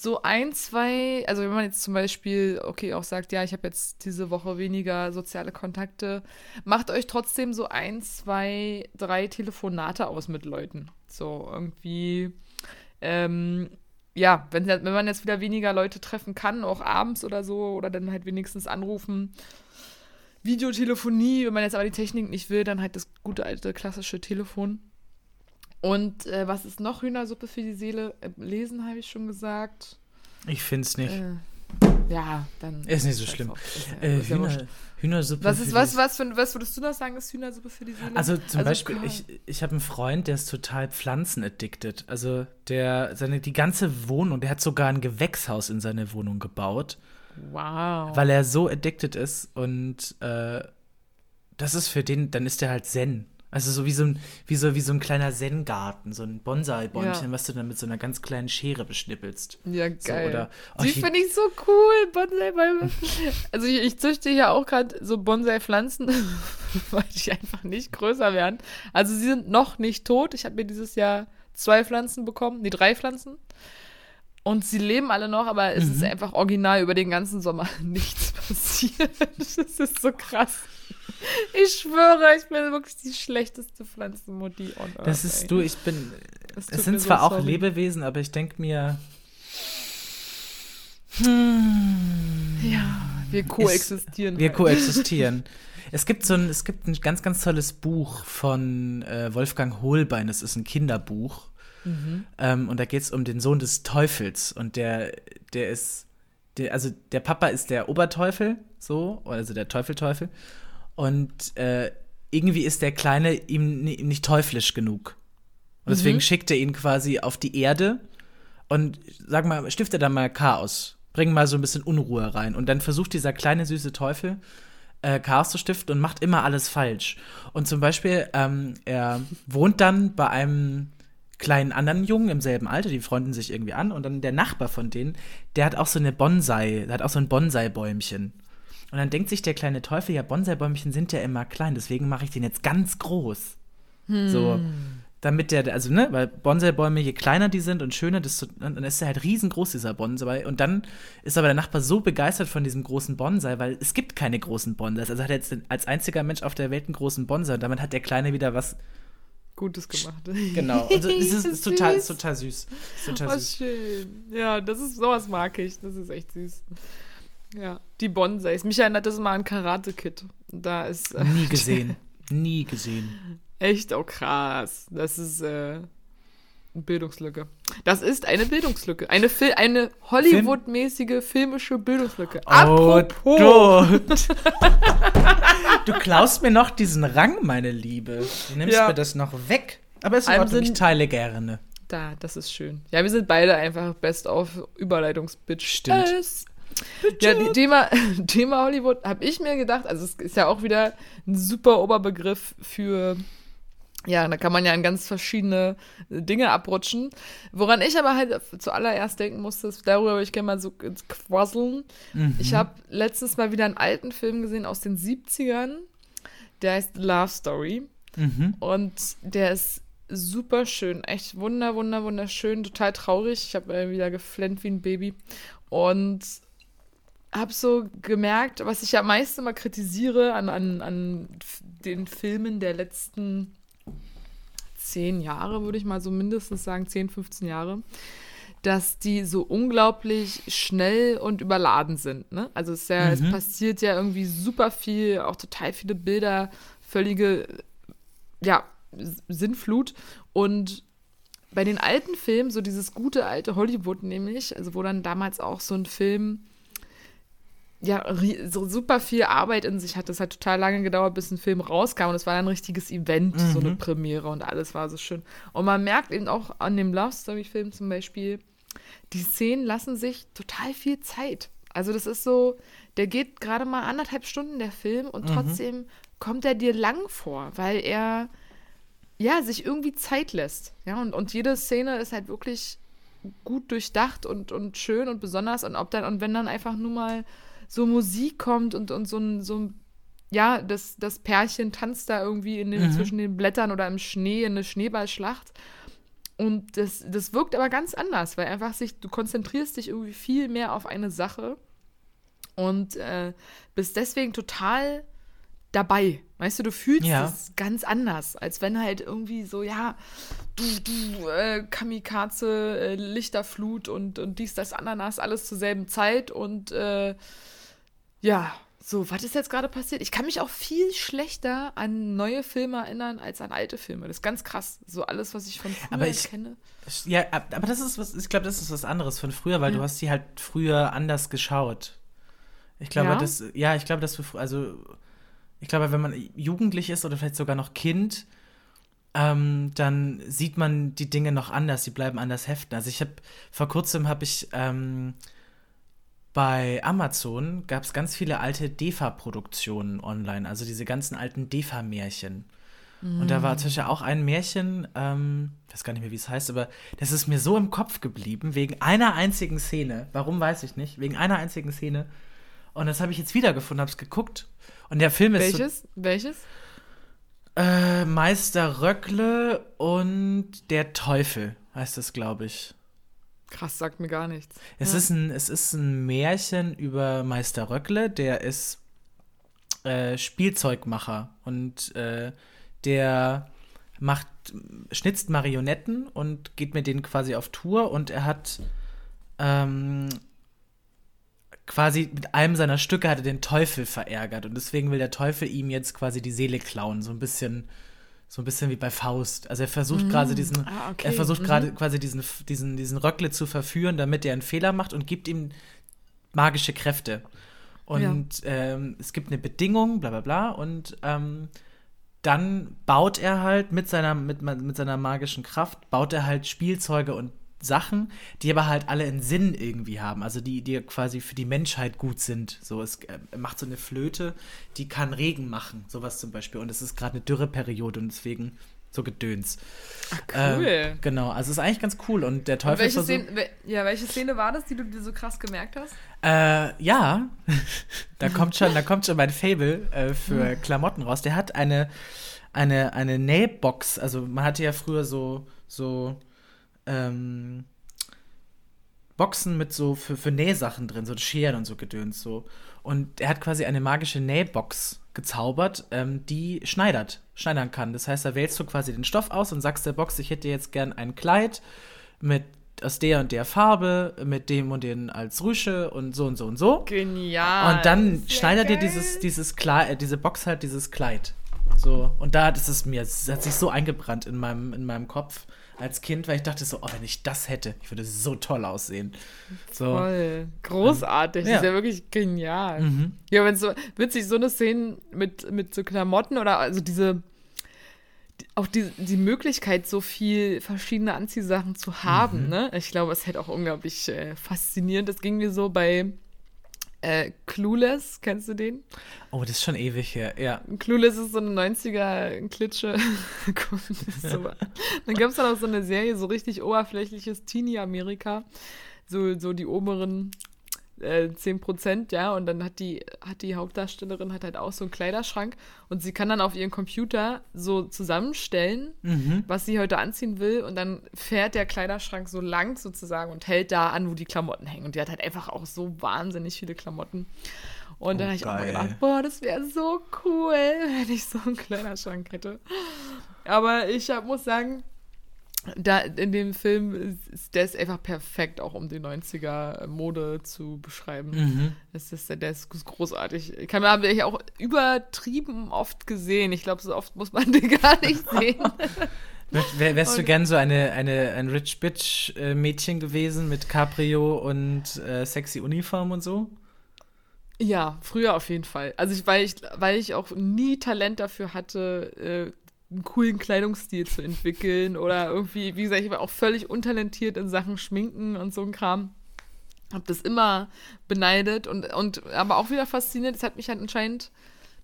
Speaker 2: So ein, zwei, also wenn man jetzt zum Beispiel, okay, auch sagt, ja, ich habe jetzt diese Woche weniger soziale Kontakte, macht euch trotzdem so ein, zwei, drei Telefonate aus mit Leuten. So irgendwie, ähm, ja, wenn, wenn man jetzt wieder weniger Leute treffen kann, auch abends oder so, oder dann halt wenigstens anrufen. Videotelefonie, wenn man jetzt aber die Technik nicht will, dann halt das gute alte klassische Telefon. Und äh, was ist noch Hühnersuppe für die Seele? Äh, lesen habe ich schon gesagt.
Speaker 1: Ich finde es nicht. Äh,
Speaker 2: ja, dann.
Speaker 1: Ist nicht so schlimm. Ja, äh, Hühner, Hühnersuppe.
Speaker 2: Was, ist, was, was, für, was würdest du noch sagen, ist Hühnersuppe für die Seele?
Speaker 1: Also zum also, Beispiel, ich, ich habe einen Freund, der ist total pflanzenaddicted. Also der, seine, die ganze Wohnung, der hat sogar ein Gewächshaus in seine Wohnung gebaut.
Speaker 2: Wow.
Speaker 1: Weil er so addicted ist und äh, das ist für den, dann ist der halt Zen. Also so wie so ein, wie so, wie so ein kleiner Zen-Garten, so ein Bonsai-Bäumchen, ja. was du dann mit so einer ganz kleinen Schere beschnippelst.
Speaker 2: Ja, geil. So, oder, oh, Die finde ich so cool, Bonsai-Bäume. also ich, ich züchte ja auch gerade so Bonsai-Pflanzen, [laughs] weil die einfach nicht größer werden. Also sie sind noch nicht tot. Ich habe mir dieses Jahr zwei Pflanzen bekommen, nee, drei Pflanzen. Und sie leben alle noch, aber es mhm. ist einfach original über den ganzen Sommer [laughs] nichts passiert. [laughs] Das ist so krass. Ich schwöre, ich bin wirklich die schlechteste Pflanzenmutti on
Speaker 1: Earth. Das ist ey. du, ich bin. Es sind zwar so auch sorry. Lebewesen, aber ich denke mir.
Speaker 2: Hm, ja, wir koexistieren.
Speaker 1: Ist, wir halt. koexistieren. [laughs] es gibt so ein, es gibt ein ganz, ganz tolles Buch von äh, Wolfgang Holbein. Das ist ein Kinderbuch. Mhm. Ähm, und da geht es um den Sohn des Teufels. Und der, der ist, der, also der Papa ist der Oberteufel, so, also der Teufelteufel. Und äh, irgendwie ist der Kleine ihm, ihm nicht teuflisch genug. Und deswegen mhm. schickt er ihn quasi auf die Erde und sag mal, stifte da mal Chaos. Bring mal so ein bisschen Unruhe rein. Und dann versucht dieser kleine süße Teufel äh, Chaos zu stiften und macht immer alles falsch. Und zum Beispiel, ähm, er wohnt dann bei einem kleinen anderen Jungen im selben Alter, die freunden sich irgendwie an und dann der Nachbar von denen, der hat auch so eine Bonsai, der hat auch so ein Bonsai-Bäumchen. Und dann denkt sich der kleine Teufel, ja, Bonsai-Bäumchen sind ja immer klein, deswegen mache ich den jetzt ganz groß. Hm. So, damit der, also, ne, weil Bonsai-Bäume, je kleiner die sind und schöner, desto, dann ist er halt riesengroß, dieser Bonsai. Und dann ist aber der Nachbar so begeistert von diesem großen Bonsai, weil es gibt keine großen Bonsais. Also hat er jetzt als einziger Mensch auf der Welt einen großen Bonsai und damit hat der Kleine wieder was
Speaker 2: Gutes gemacht.
Speaker 1: Genau. Und also, [laughs] es ist, ist, total, ist total süß. Ist total
Speaker 2: oh, süß. schön. Ja, das ist, sowas mag ich. Das ist echt süß. Ja, die Bonsais. Mich erinnert das mal an Karate Kid. Da ist.
Speaker 1: Äh, Nie [laughs] gesehen. Nie gesehen.
Speaker 2: Echt, oh krass. Das ist äh, eine Bildungslücke. Das ist eine Bildungslücke. Eine, Fil eine Hollywood-mäßige filmische Bildungslücke.
Speaker 1: Oh, Apropos. [laughs] du klaust mir noch diesen Rang, meine Liebe. Du nimmst ja. mir das noch weg. Aber es ist Ordnung, ich teile gerne.
Speaker 2: Da, das ist schön. Ja, wir sind beide einfach best auf Überleitungsbitch.
Speaker 1: Stimmt.
Speaker 2: Ja, Thema, [laughs] Thema Hollywood habe ich mir gedacht, also es ist ja auch wieder ein super Oberbegriff für ja, da kann man ja in ganz verschiedene Dinge abrutschen. Woran ich aber halt zuallererst denken musste, darüber würde ich gerne mal so quasseln. Mhm. Ich habe letztens mal wieder einen alten Film gesehen aus den 70ern. Der heißt Love Story. Mhm. Und der ist super schön. Echt wunder, wunder, wunderschön. Total traurig. Ich habe wieder geflennt wie ein Baby. Und habe so gemerkt, was ich ja meist immer kritisiere an, an, an den Filmen der letzten zehn Jahre, würde ich mal so mindestens sagen, 10, 15 Jahre, dass die so unglaublich schnell und überladen sind. Ne? Also es, ja, mhm. es passiert ja irgendwie super viel, auch total viele Bilder, völlige, ja, Sinnflut. Und bei den alten Filmen, so dieses gute alte Hollywood nämlich, also wo dann damals auch so ein Film ja, so super viel Arbeit in sich hat. Das hat total lange gedauert, bis ein Film rauskam. Und es war dann ein richtiges Event, mhm. so eine mhm. Premiere und alles war so schön. Und man merkt eben auch an dem Love Story-Film zum Beispiel, die Szenen lassen sich total viel Zeit. Also, das ist so, der geht gerade mal anderthalb Stunden, der Film, und mhm. trotzdem kommt er dir lang vor, weil er ja sich irgendwie Zeit lässt. Ja, und, und jede Szene ist halt wirklich gut durchdacht und, und schön und besonders. Und ob dann, und wenn dann einfach nur mal so Musik kommt und, und so ein, so ein ja, das, das Pärchen tanzt da irgendwie in den, mhm. zwischen den Blättern oder im Schnee in eine Schneeballschlacht. Und das, das wirkt aber ganz anders, weil einfach sich, du konzentrierst dich irgendwie viel mehr auf eine Sache und äh, bist deswegen total dabei. Weißt du, du fühlst ja. es ganz anders, als wenn halt irgendwie so, ja, du, du, äh, Kamikaze, äh, Lichterflut und, und dies, das, Ananas, alles zur selben Zeit und äh, ja, so, was ist jetzt gerade passiert? Ich kann mich auch viel schlechter an neue Filme erinnern als an alte Filme. Das ist ganz krass. So alles, was ich von früher
Speaker 1: aber ich,
Speaker 2: kenne.
Speaker 1: Ja, aber das ist was, ich glaube, das ist was anderes von früher, weil ja. du hast die halt früher anders geschaut. Ich glaube, ja? das, ja, ich glaube, dass wir, also, ich glaube, wenn man jugendlich ist oder vielleicht sogar noch Kind, ähm, dann sieht man die Dinge noch anders, die bleiben anders heften. Also ich habe, vor kurzem habe ich, ähm, bei Amazon gab es ganz viele alte DEFA-Produktionen online, also diese ganzen alten DEFA-Märchen. Mm. Und da war zum Beispiel auch ein Märchen, ähm, ich weiß gar nicht mehr, wie es heißt, aber das ist mir so im Kopf geblieben, wegen einer einzigen Szene. Warum weiß ich nicht, wegen einer einzigen Szene. Und das habe ich jetzt wiedergefunden, habe es geguckt. Und der Film
Speaker 2: ist.
Speaker 1: Welches?
Speaker 2: So, Welches?
Speaker 1: Äh, Meister Röckle und der Teufel heißt es, glaube ich.
Speaker 2: Krass, sagt mir gar nichts.
Speaker 1: Es, ja. ist, ein, es ist ein Märchen über Meister Röckle, der ist äh, Spielzeugmacher und äh, der macht, schnitzt Marionetten und geht mit denen quasi auf Tour und er hat ähm, quasi mit einem seiner Stücke hat er den Teufel verärgert und deswegen will der Teufel ihm jetzt quasi die Seele klauen, so ein bisschen so ein bisschen wie bei Faust. Also er versucht mm. gerade diesen, ah, okay. er versucht mhm. gerade quasi diesen, diesen, diesen Röckle zu verführen, damit er einen Fehler macht und gibt ihm magische Kräfte. Und ja. ähm, es gibt eine Bedingung, bla bla bla, und ähm, dann baut er halt mit seiner, mit, mit seiner magischen Kraft, baut er halt Spielzeuge und Sachen, die aber halt alle einen Sinn irgendwie haben, also die, die quasi für die Menschheit gut sind. So, es äh, macht so eine Flöte, die kann Regen machen, sowas zum Beispiel. Und es ist gerade eine Dürreperiode und deswegen so Gedöns.
Speaker 2: Ach, cool.
Speaker 1: Äh, genau, also es ist eigentlich ganz cool. Und der
Speaker 2: Und
Speaker 1: Teufel
Speaker 2: welche,
Speaker 1: versucht.
Speaker 2: Szene, wel- ja, welche Szene war das, die du dir so krass gemerkt hast?
Speaker 1: Äh, ja, [laughs] da kommt schon, da kommt schon mein Fable äh, für Klamotten raus. Der hat eine, eine, eine Nähbox. Also man hatte ja früher so, so ähm, Boxen mit so für, für Nähsachen drin, so Scheren und so Gedöns so. Und er hat quasi eine magische Nähbox gezaubert, ähm, die schneidert, schneidern kann. Das heißt, da wählst du quasi den Stoff aus und sagst der Box, ich hätte jetzt gern ein Kleid mit aus der und der Farbe, mit dem und den als Rüsche und so und so und so.
Speaker 2: Genial.
Speaker 1: Und dann
Speaker 2: Sehr
Speaker 1: schneidert dir dieses, dieses Kleid, äh, diese Box halt dieses Kleid. So, und da ist es mir, es hat sich so eingebrannt in meinem, in meinem Kopf als Kind, weil ich dachte so, oh, wenn ich das hätte, ich würde so toll aussehen. So.
Speaker 2: Voll. Großartig.
Speaker 1: Ja.
Speaker 2: Das ist ja wirklich genial.
Speaker 1: Mhm.
Speaker 2: Ja, wenn so, witzig, so eine Szene mit, mit so Klamotten oder also diese, die- auch die, die Möglichkeit, so viel verschiedene Anziehsachen zu haben,
Speaker 1: Mhm.
Speaker 2: ne? Ich glaube, es halt auch unglaublich äh, faszinierend. Das ging mir so bei äh, Clueless, kennst du den?
Speaker 1: Oh, das ist schon ewig her, ja.
Speaker 2: Clueless ist so eine 90er-Klitsche. [laughs] so. Dann gab es dann auch so eine Serie, so richtig oberflächliches Teenie-Amerika. So, so die oberen äh, 10%, ja. Und dann hat die, hat die Hauptdarstellerin hat halt auch so einen Kleiderschrank und sie kann dann auf ihren Computer so zusammenstellen,
Speaker 1: Mhm.
Speaker 2: was sie heute anziehen will. Und dann fährt der Kleiderschrank so lang sozusagen und hält da an, wo die Klamotten hängen. Und die hat halt einfach auch so wahnsinnig viele Klamotten. Und dann
Speaker 1: Oh,
Speaker 2: habe ich auch mal gedacht, boah, das wäre so cool, [laughs] wenn ich so einen Kleiderschrank hätte. Aber ich hab, muss sagen, da in dem Film ist, der ist einfach perfekt, auch um die 90er Mode zu beschreiben.
Speaker 1: Mhm.
Speaker 2: Das ist, der ist großartig. Ich kann habe ich auch übertrieben oft gesehen. Ich glaube, so oft muss man [laughs] den gar nicht sehen. [laughs]
Speaker 1: Wär, wärst du
Speaker 2: Und-
Speaker 1: gern so eine, eine, ein Rich Bitch äh, Mädchen gewesen mit Cabrio und äh, sexy Uniform und so?
Speaker 2: Ja, früher auf jeden Fall. Also ich, weil ich, weil ich auch nie Talent dafür hatte, äh, einen coolen Kleidungsstil zu entwickeln oder irgendwie, wie gesagt, ich war auch völlig untalentiert in Sachen Schminken und so ein Kram. Hab das immer beneidet und, und aber auch wieder fasziniert. Es hat mich halt anscheinend,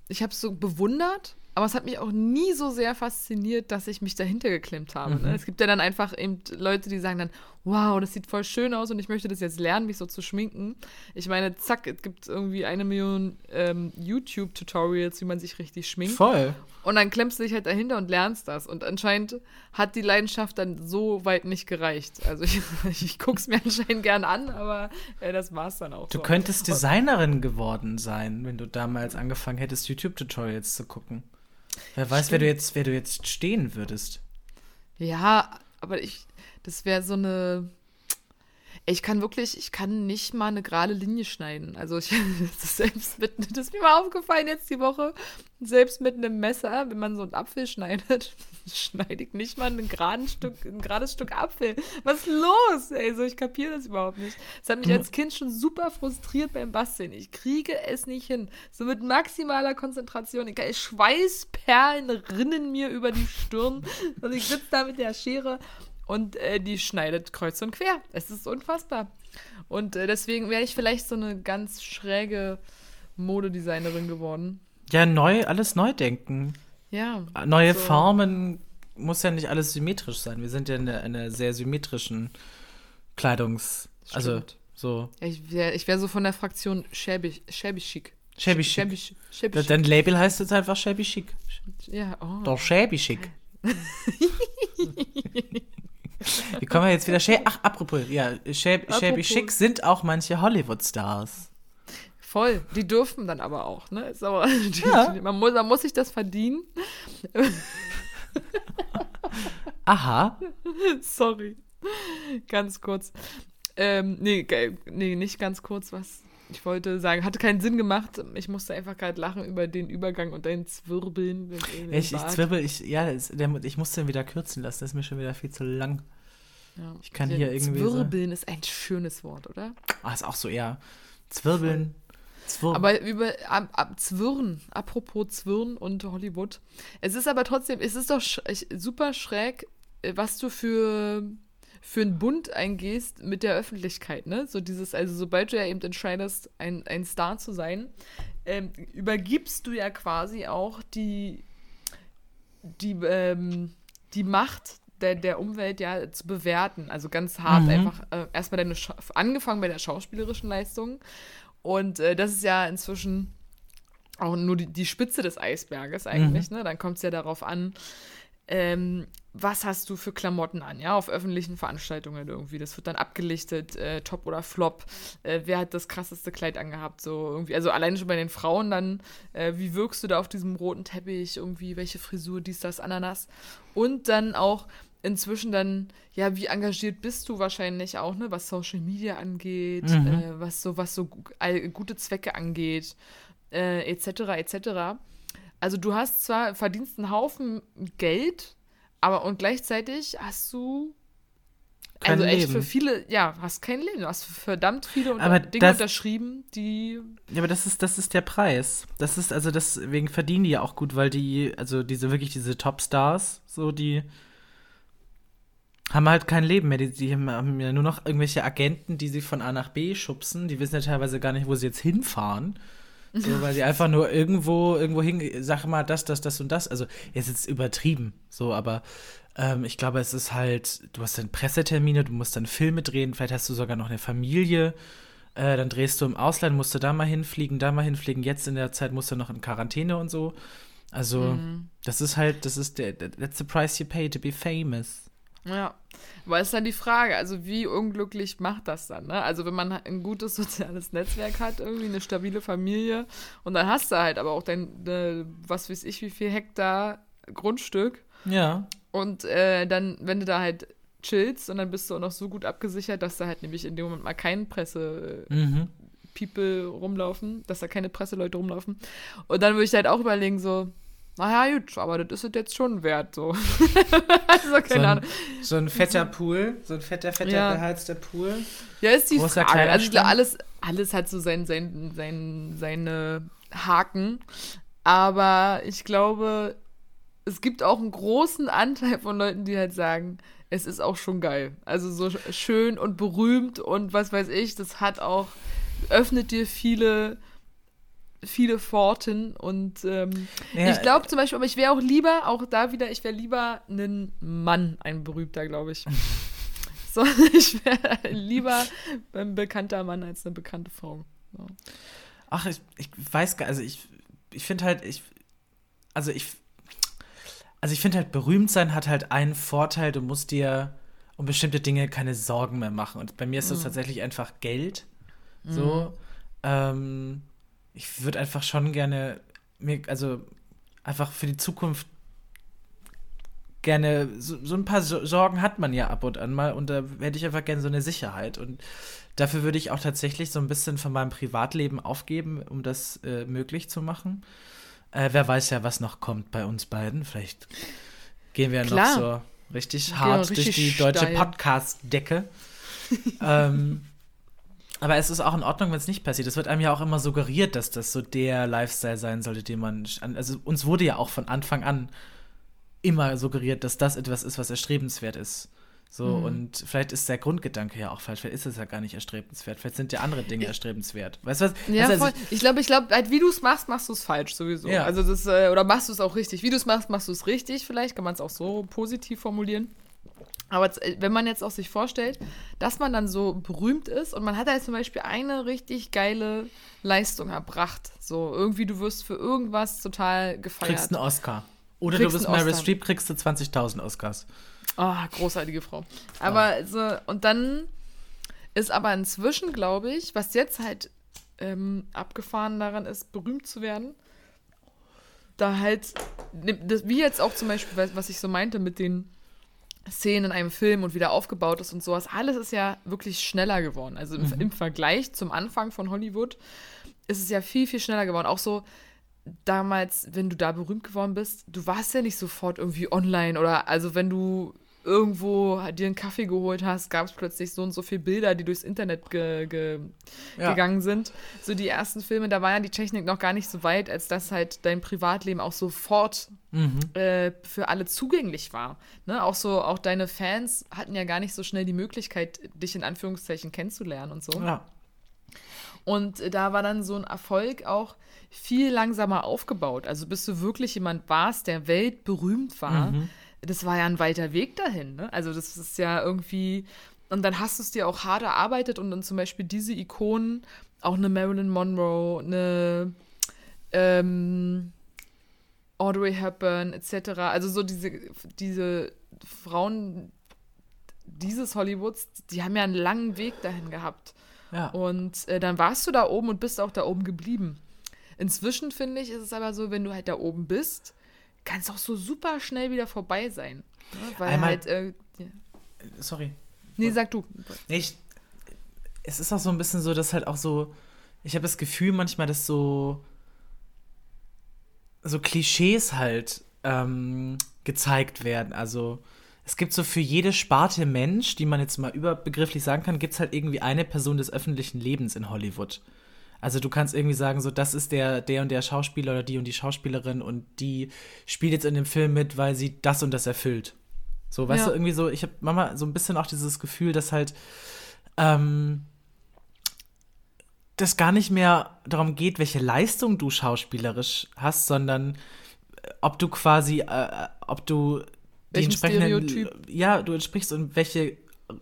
Speaker 2: ich habe es so bewundert, aber es hat mich auch nie so sehr fasziniert, dass ich mich dahinter geklemmt habe. Ne? Es gibt ja dann einfach eben Leute, die sagen dann, wow, das sieht voll schön aus und ich möchte das jetzt lernen, mich so zu schminken. Ich meine, zack, es gibt irgendwie eine Million ähm, YouTube-Tutorials, wie man sich richtig schminkt.
Speaker 1: Voll.
Speaker 2: Und dann klemmst du dich halt dahinter und lernst das. Und anscheinend hat die Leidenschaft dann so weit nicht gereicht. Also [laughs] ich, ich gucke es mir anscheinend gern an, aber äh, das war's dann auch.
Speaker 1: Du
Speaker 2: so.
Speaker 1: könntest Designerin geworden sein, wenn du damals angefangen hättest, YouTube-Tutorials zu gucken. Wer weiß, wer du, jetzt, wer du jetzt stehen würdest.
Speaker 2: Ja, aber ich, das wäre so eine. Ich kann wirklich, ich kann nicht mal eine gerade Linie schneiden. Also ich, [laughs] selbst mit, das ist mir mal aufgefallen jetzt die Woche, selbst mit einem Messer, wenn man so einen Apfel schneidet, [laughs] schneide ich nicht mal ein, geraden Stück, ein gerades Stück Apfel. Was ist los? Ey, so ich kapiere das überhaupt nicht. Das hat mich als Kind schon super frustriert beim Basteln. Ich kriege es nicht hin. So mit maximaler Konzentration. Ich, Schweißperlen rinnen mir über die Stirn. Und ich sitze da mit der Schere und äh, die schneidet kreuz und quer. Es ist unfassbar. Und äh, deswegen wäre ich vielleicht so eine ganz schräge Modedesignerin geworden.
Speaker 1: Ja, neu, alles neu denken.
Speaker 2: Ja.
Speaker 1: Neue
Speaker 2: So.
Speaker 1: Formen muss ja nicht alles symmetrisch sein. Wir sind ja in einer, sehr symmetrischen Kleidungs... Also,
Speaker 2: Stimmt.
Speaker 1: so.
Speaker 2: Ja, Ich wäre ich wär so von der Fraktion shabby, shabby chic.
Speaker 1: Shabby chic.
Speaker 2: Shabby, shabby chic.
Speaker 1: Dein Label heißt jetzt einfach Shabby Chic.
Speaker 2: Ja, oh.
Speaker 1: Doch, Shabby Chic. [laughs] [laughs] Wie kommen wir jetzt wieder? Ach, apropos, ja, Shab Shabby. Chic sind auch manche Hollywood-Stars.
Speaker 2: Voll. Die dürfen dann aber auch, ne? Ist aber, [laughs] die,
Speaker 1: Ja.
Speaker 2: man, muss, man muss sich das verdienen. [laughs]
Speaker 1: Aha.
Speaker 2: Sorry. Ganz kurz. Ähm, nee, nee, nicht ganz kurz, was ich wollte sagen. Hatte keinen Sinn gemacht. Ich musste einfach gerade lachen über den Übergang und dein Zwirbeln.
Speaker 1: Ich, ich zwirbel, ich, ja, das, der, ich muss den wieder kürzen lassen, das ist mir schon wieder viel zu lang.
Speaker 2: Ja.
Speaker 1: ich kann
Speaker 2: Den
Speaker 1: hier irgendwie so-
Speaker 2: Zwirbeln ist ein schönes Wort, oder?
Speaker 1: Ah, ist auch so eher Zwirbeln. Zwirr
Speaker 2: Aber über ab, ab Zwirn, apropos Zwirn und Hollywood. Es ist aber trotzdem, es ist doch sch super schräg, äh, was du für, für einen Bund eingehst mit der Öffentlichkeit, ne? So dieses, also sobald du ja eben entscheidest, ein, ein Star zu sein, ähm, übergibst du ja quasi auch die, die, ähm, die Macht der, der Umwelt ja zu bewerten. Also ganz hart
Speaker 1: Mhm.
Speaker 2: einfach äh, erstmal deine Scha angefangen bei der schauspielerischen Leistung. Und äh, das ist ja inzwischen auch nur die, die Spitze des Eisberges eigentlich, ne? Dann kommt es ja darauf an, ähm, was hast du für Klamotten an, ja, auf öffentlichen Veranstaltungen irgendwie. Das wird dann abgelichtet, äh, Top oder Flop. Äh, wer hat das krasseste Kleid angehabt, so irgendwie. Also alleine schon bei den Frauen dann, äh, wie wirkst du da auf diesem roten Teppich, irgendwie, welche Frisur, dies, das, Ananas. Und dann auch inzwischen dann, ja, wie engagiert bist du wahrscheinlich auch, ne, was Social Media angeht,
Speaker 1: Mhm.
Speaker 2: äh, was so, was so gute Zwecke angeht, äh, etc., etc. Also du hast zwar, verdienst einen Haufen Geld, aber und gleichzeitig hast du
Speaker 1: Kein
Speaker 2: also echt
Speaker 1: Leben.
Speaker 2: für viele, ja, hast kein Leben. Du hast verdammt viele unter
Speaker 1: Aber
Speaker 2: Dinge
Speaker 1: das-
Speaker 2: unterschrieben, die
Speaker 1: Ja, aber das ist, das ist der Preis. Das ist, also deswegen verdienen die ja auch gut, weil die, also diese wirklich diese Topstars, so die haben halt kein Leben mehr. Die, die haben ja nur noch irgendwelche Agenten, die sie von A nach B schubsen. Die wissen ja teilweise gar nicht, wo sie jetzt hinfahren. So, weil sie einfach nur irgendwo, irgendwo hin, sag mal, das, das, das und das. Also, jetzt ist es übertrieben, so, aber ähm, ich glaube, es ist halt, du hast dann Pressetermine, du musst dann Filme drehen, vielleicht hast du sogar noch eine Familie. Äh, dann drehst du im Ausland, musst du da mal hinfliegen, da mal hinfliegen. Jetzt in der Zeit musst du noch in Quarantäne und so. Also, das ist halt, das ist der, that's the price you pay to be famous.
Speaker 2: Ja, aber ist dann die Frage, also wie unglücklich macht das dann, ne? Also wenn man ein gutes [laughs] soziales Netzwerk hat, irgendwie eine stabile Familie und dann hast du halt aber auch dein, äh, was weiß ich, wie viel Hektar Grundstück
Speaker 1: Ja.
Speaker 2: und äh, dann, wenn du da halt chillst und dann bist du auch noch so gut abgesichert, dass da halt nämlich in dem Moment mal kein Presse,
Speaker 1: Mhm.
Speaker 2: People rumlaufen, dass da keine Presseleute rumlaufen. Und dann würde ich halt auch überlegen, so, naja, gut, aber das ist es jetzt schon wert, so. [laughs] also, keine
Speaker 1: So ein,
Speaker 2: Ahnung.
Speaker 1: so ein fetter Pool, so ein fetter, fetter
Speaker 2: Ja.
Speaker 1: beheizter Pool.
Speaker 2: Ja, ist die
Speaker 1: Großer
Speaker 2: Frage. Also,
Speaker 1: Kleiderschrank.
Speaker 2: alles, alles hat so sein, sein, sein, seine Haken. Aber ich glaube, es gibt auch einen großen Anteil von Leuten, die halt sagen, es ist auch schon geil. Also so sch- schön und berühmt und was weiß ich, das hat auch, öffnet dir viele, viele Pforten und ähm,
Speaker 1: Ja,
Speaker 2: ich glaube zum Beispiel, aber ich wäre auch lieber, auch da wieder, ich wäre lieber ein Mann, ein berühmter, glaube ich. [laughs] so, [laughs] ich wäre lieber ein bekannter Mann als eine bekannte Frau. So.
Speaker 1: Ach, ich, ich weiß gar also ich, ich finde halt, ich, also ich, also ich finde halt, berühmt sein hat halt einen Vorteil, du musst dir um bestimmte Dinge keine Sorgen mehr machen. Und bei mir ist das tatsächlich einfach Geld. So, ähm, ich würde einfach schon gerne mir, also einfach für die Zukunft gerne, so, so ein paar So- Sorgen hat man ja ab und an mal und da hätte ich einfach gerne so eine Sicherheit und dafür würde ich auch tatsächlich so ein bisschen von meinem Privatleben aufgeben, um das äh, möglich zu machen. Äh, wer weiß ja, was noch kommt bei uns beiden. Vielleicht gehen wir
Speaker 2: Klar.
Speaker 1: noch so richtig hart durch
Speaker 2: richtig
Speaker 1: die deutsche. Podcast-Decke. [laughs] ähm, aber es ist auch in Ordnung, wenn es nicht passiert. Es wird einem ja auch immer suggeriert, dass das so der Lifestyle sein sollte, den man. an- Also uns wurde ja auch von Anfang an immer suggeriert, dass das etwas ist, was erstrebenswert ist. So,
Speaker 2: Mhm.
Speaker 1: und vielleicht ist der Grundgedanke ja auch falsch. Vielleicht ist es ja gar nicht erstrebenswert. Vielleicht sind ja andere Dinge erstrebenswert. Weißt du was?
Speaker 2: Ja,
Speaker 1: also,
Speaker 2: voll. Ich glaube, ich glaube, halt, wie du es machst, machst du es falsch sowieso.
Speaker 1: Ja.
Speaker 2: Also das, äh, oder machst du es auch richtig. Wie du es machst, machst du es richtig. Vielleicht kann man es auch so positiv formulieren. Aber äh, wenn man jetzt auch sich vorstellt, dass man dann so berühmt ist und man hat halt zum Beispiel eine richtig geile Leistung erbracht. So, irgendwie du wirst für irgendwas total gefeiert.
Speaker 1: kriegst einen Oscar. Oder
Speaker 2: Kriegst
Speaker 1: du bist Meryl. Streep, kriegst du 20.000 Oscars.
Speaker 2: Ah, großartige Frau. Aber so, und dann ist aber inzwischen, glaube ich, was jetzt halt ähm, abgefahren daran ist, berühmt zu werden, da halt, ne- das, wie jetzt auch zum Beispiel, was ich so meinte mit den Szenen in einem Film und wieder aufgebaut ist und sowas, alles ist ja wirklich schneller geworden. Also im, im Vergleich zum Anfang von Hollywood ist es ja viel, viel schneller geworden. Auch so damals, wenn du da berühmt geworden bist, du warst ja nicht sofort irgendwie online oder also wenn du irgendwo dir einen Kaffee geholt hast, gab es plötzlich so und so viele Bilder, die durchs Internet ge ge
Speaker 1: Ja.
Speaker 2: gegangen sind. So die ersten Filme, da war ja die Technik noch gar nicht so weit, als dass halt dein Privatleben auch sofort
Speaker 1: Mhm.
Speaker 2: äh, für alle zugänglich war. Ne? Auch so, auch deine Fans hatten ja gar nicht so schnell die Möglichkeit, dich in Anführungszeichen kennenzulernen und so.
Speaker 1: Ja.
Speaker 2: Und da war dann so ein Erfolg auch viel langsamer aufgebaut. Also bis du wirklich jemand warst, der weltberühmt war, das war ja ein weiter Weg dahin. Ne? Also das ist ja irgendwie. Und dann hast du es dir auch hart erarbeitet und dann zum Beispiel diese Ikonen, auch eine Marilyn Monroe, eine ähm, Audrey Hepburn etc. Also so diese, diese Frauen dieses Hollywoods, die haben ja einen langen Weg dahin gehabt.
Speaker 1: Ja.
Speaker 2: Und äh, dann warst du da oben und bist auch da oben geblieben. Inzwischen finde ich, ist es aber so, wenn du halt da oben bist, kann es auch so super schnell wieder vorbei sein. Ne? Weil
Speaker 1: Einmal-
Speaker 2: halt, äh, ja.
Speaker 1: Sorry.
Speaker 2: nee, sag du.
Speaker 1: Nee, ich, es ist auch so ein bisschen so, dass halt auch so, ich habe das Gefühl manchmal, dass so, so Klischees halt ähm, gezeigt werden. Also es gibt so für jede Sparte Mensch, die man jetzt mal überbegrifflich sagen kann, gibt es halt irgendwie eine Person des öffentlichen Lebens in Hollywood. Also du kannst irgendwie sagen, so das ist der, der und der Schauspieler oder die und die Schauspielerin und die spielt jetzt in dem Film mit, weil sie das und das erfüllt. So, weißt
Speaker 2: Ja.
Speaker 1: du, irgendwie so, ich habe manchmal so ein bisschen auch dieses Gefühl, dass halt ähm, das gar nicht mehr darum geht, welche Leistung du schauspielerisch hast, sondern äh, ob du quasi, äh, ob du die
Speaker 2: Welchen
Speaker 1: entsprechenden,
Speaker 2: Stereotyp?
Speaker 1: ja, du entsprichst und welche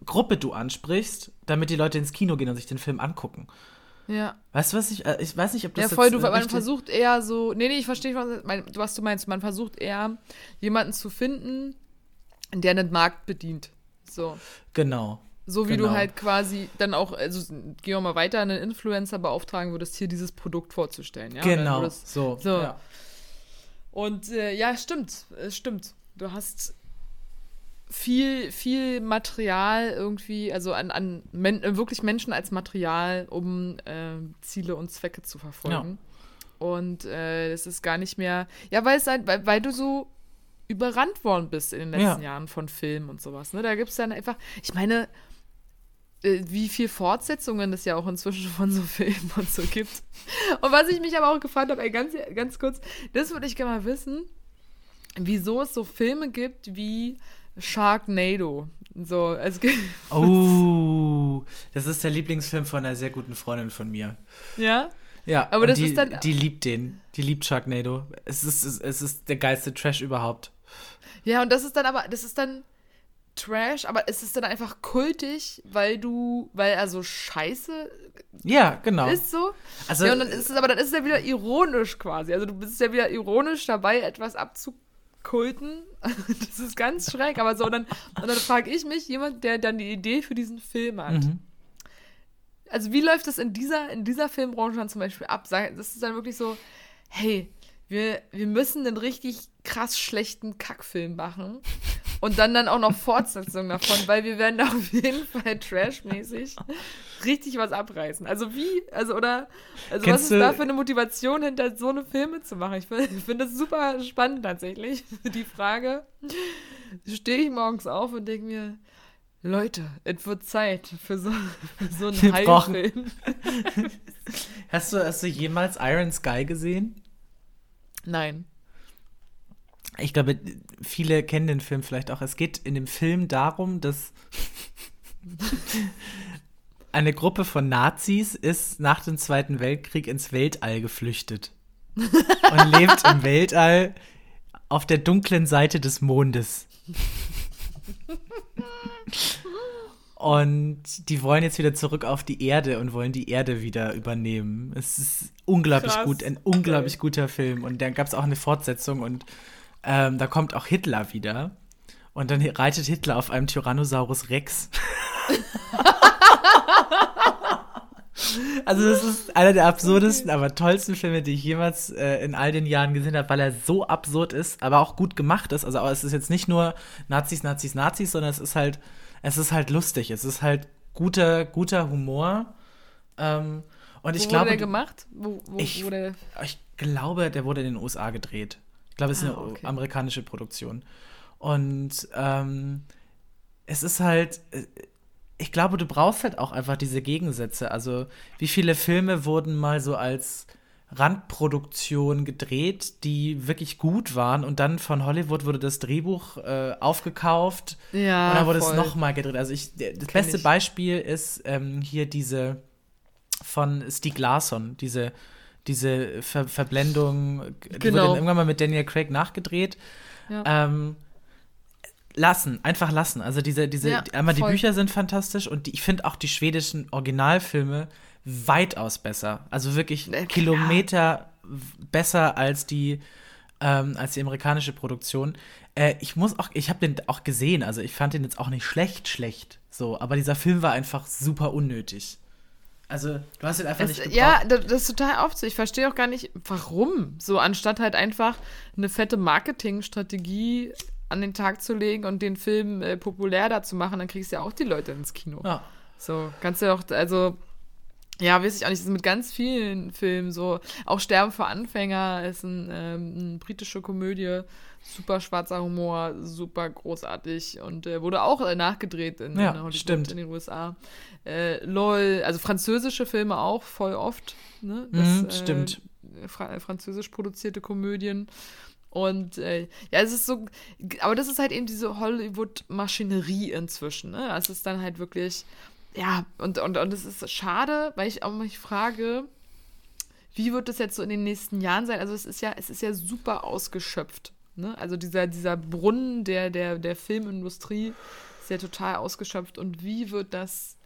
Speaker 1: Gruppe du ansprichst, damit die Leute ins Kino gehen und sich den Film angucken.
Speaker 2: Ja.
Speaker 1: Weißt du, was ich, äh, ich weiß nicht, ob das
Speaker 2: Ja, voll, du, man versucht eher so, nee, nee, ich verstehe, was, du meinst. Man versucht eher, jemanden zu finden, der einen Markt bedient. So.
Speaker 1: Genau.
Speaker 2: So wie
Speaker 1: Genau.
Speaker 2: du halt quasi dann auch, also gehen wir mal weiter, einen Influencer beauftragen würdest, hier dieses Produkt vorzustellen. Ja?
Speaker 1: Genau.
Speaker 2: würdest-
Speaker 1: So.
Speaker 2: so.
Speaker 1: Ja.
Speaker 2: Und äh, ja, stimmt, es stimmt. Du hast viel, viel Material irgendwie, also an, an men äh, wirklich Menschen als Material, um äh, Ziele und Zwecke zu verfolgen. Und äh, das ist gar nicht mehr, ja, weil es halt, weil, weil du so überrannt worden bist in den letzten
Speaker 1: Ja.
Speaker 2: Jahren von Filmen und sowas. Ne? Da gibt es dann einfach, ich meine, äh, wie viel Fortsetzungen es ja auch inzwischen von so Filmen und so gibt. Und was ich mich aber auch gefragt habe, ey, ganz, ganz kurz, das würde ich gerne mal wissen, wieso es so Filme gibt wie Sharknado. So, es gibt,
Speaker 1: Oh, [laughs] das ist der Lieblingsfilm von einer sehr guten Freundin von mir.
Speaker 2: ja?
Speaker 1: Ja,
Speaker 2: Aber das
Speaker 1: die,
Speaker 2: ist dann-
Speaker 1: die liebt den. Die liebt Sharknado. Es ist, es, es ist der geilste Trash überhaupt.
Speaker 2: Ja, und das ist dann aber, das ist dann Trash, aber es ist dann einfach kultig, weil du, weil er so scheiße
Speaker 1: Ja, genau.
Speaker 2: ist so.
Speaker 1: Also-
Speaker 2: ja, und dann ist es aber, dann ist es ja wieder ironisch quasi. Also du bist ja wieder ironisch dabei, etwas abzukulten. Das ist ganz schräg, aber so, und dann, und dann frage ich mich, jemand, der dann die Idee für diesen Film hat.
Speaker 1: Mhm.
Speaker 2: Also wie läuft das in dieser, in dieser Filmbranche dann zum Beispiel ab? Das ist dann wirklich so, hey, wir, wir müssen einen richtig krass schlechten Kackfilm machen und dann dann auch noch Fortsetzungen davon, weil wir werden da auf jeden Fall trashmäßig richtig was abreißen. Also wie, also oder, also was
Speaker 1: Kennst
Speaker 2: ist
Speaker 1: du-
Speaker 2: da für eine Motivation hinter so eine Filme zu machen? Ich finde find das super spannend tatsächlich, [laughs] die Frage. Stehe ich morgens auf und denke mir, Leute, es wird Zeit für so, für so einen Heilfilm. [laughs]
Speaker 1: Hast du, hast du jemals Iron Sky gesehen?
Speaker 2: Nein.
Speaker 1: Ich glaube, viele kennen den Film vielleicht auch. Es geht in dem Film darum, dass [laughs] eine Gruppe von Nazis ist nach dem Zweiten Weltkrieg ins Weltall geflüchtet [laughs] und lebt im Weltall auf der dunklen Seite des Mondes. Und die wollen jetzt wieder zurück auf die Erde und wollen die Erde wieder übernehmen. Es ist unglaublich
Speaker 2: Krass.
Speaker 1: gut, ein unglaublich guter Film. Und dann gab es auch eine Fortsetzung und ähm, da kommt auch Hitler wieder. Und dann reitet Hitler auf einem Tyrannosaurus Rex. [laughs] also das ist einer der absurdesten, aber tollsten Filme, die ich jemals äh, in all den Jahren gesehen habe, weil er so absurd ist, aber auch gut gemacht ist. Also es ist jetzt nicht nur Nazis, Nazis, Nazis, sondern es ist halt, es ist halt lustig. Es ist halt guter, guter Humor. Ähm, und ich
Speaker 2: Wo
Speaker 1: glaube,
Speaker 2: wurde der
Speaker 1: du-
Speaker 2: gemacht? Wo, wo,
Speaker 1: Ich-
Speaker 2: der,
Speaker 1: ich glaube, der wurde in den USA gedreht. Ich glaube, es ist
Speaker 2: Ah,
Speaker 1: eine
Speaker 2: okay.
Speaker 1: amerikanische Produktion. Und ähm, es ist halt, äh, ich glaube, du brauchst halt auch einfach diese Gegensätze. Also, wie viele Filme wurden mal so als Randproduktion gedreht, die wirklich gut waren und dann von Hollywood wurde das Drehbuch äh, aufgekauft
Speaker 2: Ja,
Speaker 1: und dann wurde
Speaker 2: voll.
Speaker 1: es nochmal gedreht. Also ich, das
Speaker 2: Kenn
Speaker 1: beste
Speaker 2: ich.
Speaker 1: Beispiel ist ähm, hier diese von Stieg Larsson, diese, diese Ver Verblendung, die
Speaker 2: Genau.
Speaker 1: wurde dann irgendwann mal mit Daniel Craig nachgedreht.
Speaker 2: Ja.
Speaker 1: Ähm, lassen, einfach lassen. Also diese, diese,
Speaker 2: Ja,
Speaker 1: einmal die
Speaker 2: voll.
Speaker 1: Bücher sind fantastisch und die, ich finde auch die schwedischen Originalfilme weitaus besser. Also wirklich
Speaker 2: klar.
Speaker 1: Kilometer besser als die, ähm, als die amerikanische Produktion. Äh, ich muss auch, ich habe den auch gesehen, also ich fand den jetzt auch nicht schlecht, schlecht. So, aber dieser Film war einfach super unnötig. Also, du hast ihn einfach nicht
Speaker 2: Es,
Speaker 1: gebraucht.
Speaker 2: ja, das, das ist total oft so. Ich verstehe auch gar nicht, warum. So, anstatt halt einfach eine fette Marketingstrategie an den Tag zu legen und den Film äh, populär da zu machen, dann kriegst du ja auch die Leute ins Kino.
Speaker 1: Ja.
Speaker 2: So, kannst du ja auch, also, ja, weiß ich auch nicht, das ist mit ganz vielen Filmen so. Auch Sterben für Anfänger ist ein, ähm, eine britische Komödie, super schwarzer Humor, super großartig und äh, wurde auch äh, nachgedreht in,
Speaker 1: Ja,
Speaker 2: in Hollywood,
Speaker 1: stimmt.
Speaker 2: in den USA. Äh, LOL, also französische Filme auch voll oft, ne?
Speaker 1: Mhm, stimmt.
Speaker 2: Äh, fra französisch produzierte Komödien. Und äh, ja, es ist so, aber das ist halt eben diese Hollywood-Maschinerie inzwischen, ne? Es ist dann halt wirklich, ja, und, und, und es ist schade, weil ich auch mich frage, wie wird das jetzt so in den nächsten Jahren sein? Also es ist ja, es ist ja super ausgeschöpft. Ne? Also dieser, dieser Brunnen der, der, der Filmindustrie ist ja total ausgeschöpft. Und wie wird das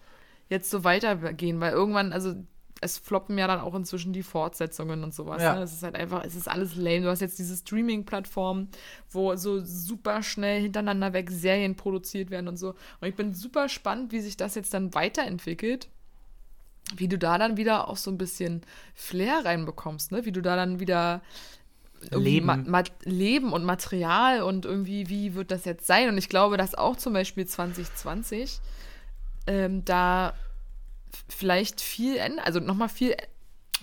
Speaker 2: jetzt so weitergehen? Weil irgendwann, also es floppen ja dann auch inzwischen die Fortsetzungen und sowas.
Speaker 1: Ja.
Speaker 2: Ne? Es ist halt einfach, es ist alles lame. Du hast jetzt diese Streaming-Plattform, wo so super schnell hintereinander weg Serien produziert werden und so. Und ich bin super spannend, wie sich das jetzt dann weiterentwickelt wie du da dann wieder auch so ein bisschen Flair reinbekommst, ne? Wie du da dann wieder
Speaker 1: Leben.
Speaker 2: Leben und Material und irgendwie, wie wird das jetzt sein? Und ich glaube, dass auch zum Beispiel 2020 ähm, da vielleicht viel, also nochmal viel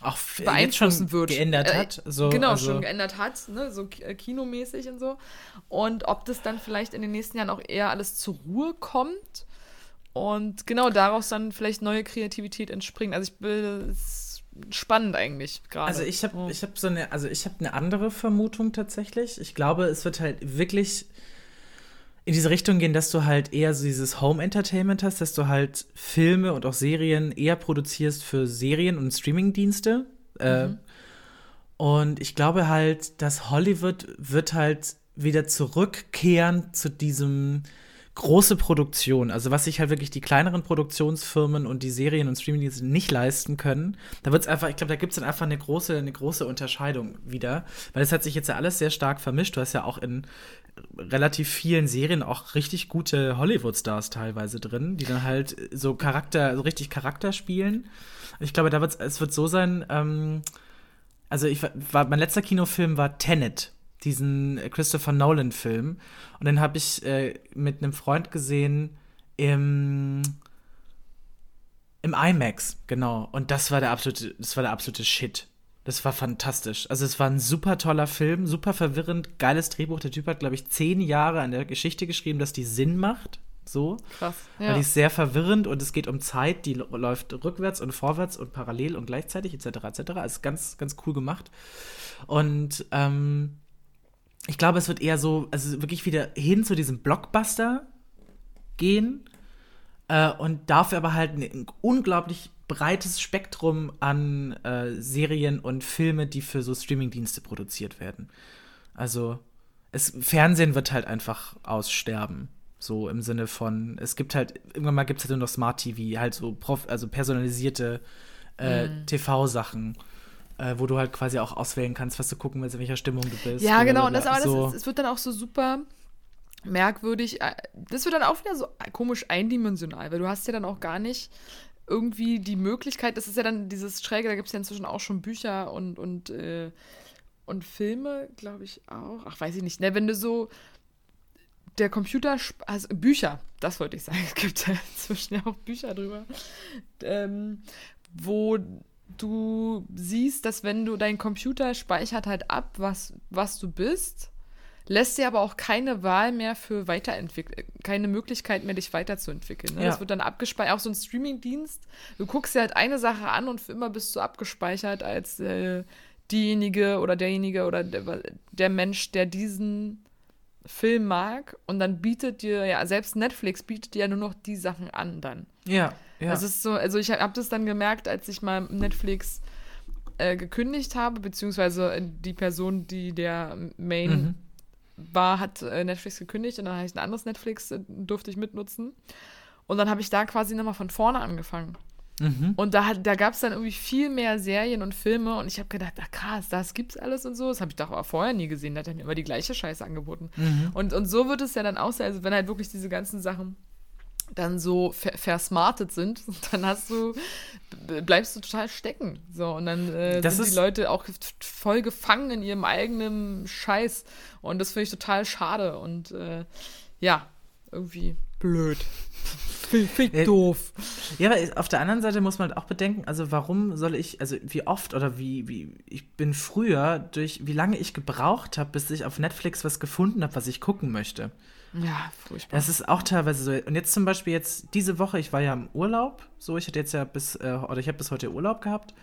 Speaker 1: auch
Speaker 2: beeinflussen wird.
Speaker 1: geändert
Speaker 2: Äh,
Speaker 1: hat. So,
Speaker 2: genau,
Speaker 1: also,
Speaker 2: schon geändert hat, ne? so äh, kinomäßig und so. Und ob das dann vielleicht in den nächsten Jahren auch eher alles zur Ruhe kommt und genau daraus dann vielleicht neue Kreativität entspringt. Also ich bin spannend eigentlich gerade.
Speaker 1: Also ich habe
Speaker 2: Oh.
Speaker 1: ich habe so eine also ich habe eine andere Vermutung tatsächlich. Ich glaube, es wird halt wirklich in diese Richtung gehen, dass du halt eher so dieses Home Entertainment hast, dass du halt Filme und auch Serien eher produzierst für Serien und Streamingdienste. Äh, und ich glaube halt, dass Hollywood wird halt wieder zurückkehren zu diesem große Produktion, also was sich halt wirklich die kleineren Produktionsfirmen und die Serien und Streamingdienste nicht leisten können. Da wird es einfach, ich glaube, da gibt es dann einfach eine große, eine große Unterscheidung wieder, weil es hat sich jetzt ja alles sehr stark vermischt. Du hast ja auch in relativ vielen Serien auch richtig gute Hollywood-Stars teilweise drin, die dann halt so Charakter, so richtig Charakter spielen. Ich glaube, da wird's, es wird so sein, ähm, also ich war, mein letzter Kinofilm war Tenet, diesen Christopher Nolan-Film. Und den habe ich äh, mit einem Freund gesehen im, im IMAX, genau. Und das war der absolute, das war der absolute Shit. Das war fantastisch. Also es war ein super toller Film, super verwirrend, geiles Drehbuch. Der Typ hat, glaube ich, zehn Jahre an der Geschichte geschrieben, dass die Sinn macht. So.
Speaker 2: Krass.
Speaker 1: Weil
Speaker 2: Ja.
Speaker 1: die ist sehr verwirrend und es geht um Zeit, die läuft rückwärts und vorwärts und parallel und gleichzeitig etc. etc. Also ganz, ganz cool gemacht. Und ähm, ich glaube, es wird eher so, also wirklich wieder hin zu diesem Blockbuster gehen äh, und dafür aber halt ein, unglaublich breites Spektrum an äh, Serien und Filme, die für so Streamingdienste produziert werden. Also es, Fernsehen wird halt einfach aussterben. So im Sinne von, es gibt halt, irgendwann mal gibt es halt nur noch Smart TV, halt so prof, also personalisierte äh,
Speaker 2: Mhm.
Speaker 1: TV-Sachen, äh, wo du halt quasi auch auswählen kannst, was du gucken willst, in welcher Stimmung du bist.
Speaker 2: Ja, genau. Und das, aber
Speaker 1: so.
Speaker 2: das ist, es wird dann auch so super merkwürdig. äh, Das wird dann auch wieder so komisch eindimensional, weil du hast ja dann auch gar nicht irgendwie die Möglichkeit, das ist ja dann dieses Schräge, da gibt es ja inzwischen auch schon Bücher und, und, äh, und Filme, glaube ich auch. Ach, weiß ich nicht. Ne, wenn du so der Computer, also Bücher, das wollte ich sagen, [laughs] es gibt ja inzwischen ja auch Bücher drüber, ähm, wo du siehst, dass wenn du dein Computer speichert halt ab, was, was du bist, lässt dir aber auch keine Wahl mehr für Weiterentwickeln, keine Möglichkeit mehr, dich weiterzuentwickeln. Ne?
Speaker 1: Ja.
Speaker 2: Das wird dann abgespeichert, auch so ein Streamingdienst. Du guckst dir halt eine Sache an und für immer bist du abgespeichert als äh, diejenige oder derjenige oder der, der Mensch, der diesen Film mag. Und dann bietet dir, ja, selbst Netflix bietet dir ja nur noch die Sachen an dann.
Speaker 1: Ja, ja.
Speaker 2: Das ist so, also ich habe das dann gemerkt, als ich mal Netflix äh, gekündigt habe, beziehungsweise die Person, die der Main
Speaker 1: Mhm.
Speaker 2: war, hat äh, Netflix gekündigt und dann habe ich ein anderes Netflix, äh, durfte ich mitnutzen. Und dann habe ich da quasi nochmal von vorne angefangen.
Speaker 1: Mhm.
Speaker 2: Und da, da gab es dann irgendwie viel mehr Serien und Filme und ich habe gedacht, ach krass, das gibt's alles und so. Das habe ich doch aber vorher nie gesehen. Da hat er mir immer die gleiche Scheiße angeboten.
Speaker 1: Mhm.
Speaker 2: Und, und so wird es ja dann aussehen, also wenn halt wirklich diese ganzen Sachen dann so ver versmartet sind, [laughs] dann hast du, bleibst du total stecken. So, und dann äh, sind die Leute auch voll gefangen in ihrem eigenen Scheiß. Und das finde ich total schade. Und äh, ja, irgendwie blöd. [laughs] Ich
Speaker 1: Äh,
Speaker 2: doof.
Speaker 1: Ja, aber auf der anderen Seite muss man halt auch bedenken, also warum soll ich, also wie oft oder wie, wie, ich bin früher durch, wie lange ich gebraucht habe, bis ich auf Netflix was gefunden habe, was ich gucken möchte.
Speaker 2: Ja, furchtbar.
Speaker 1: Das ist auch teilweise so. Und jetzt zum Beispiel jetzt diese Woche, ich war ja im Urlaub, so, ich hatte jetzt ja bis, äh, oder ich habe bis heute Urlaub gehabt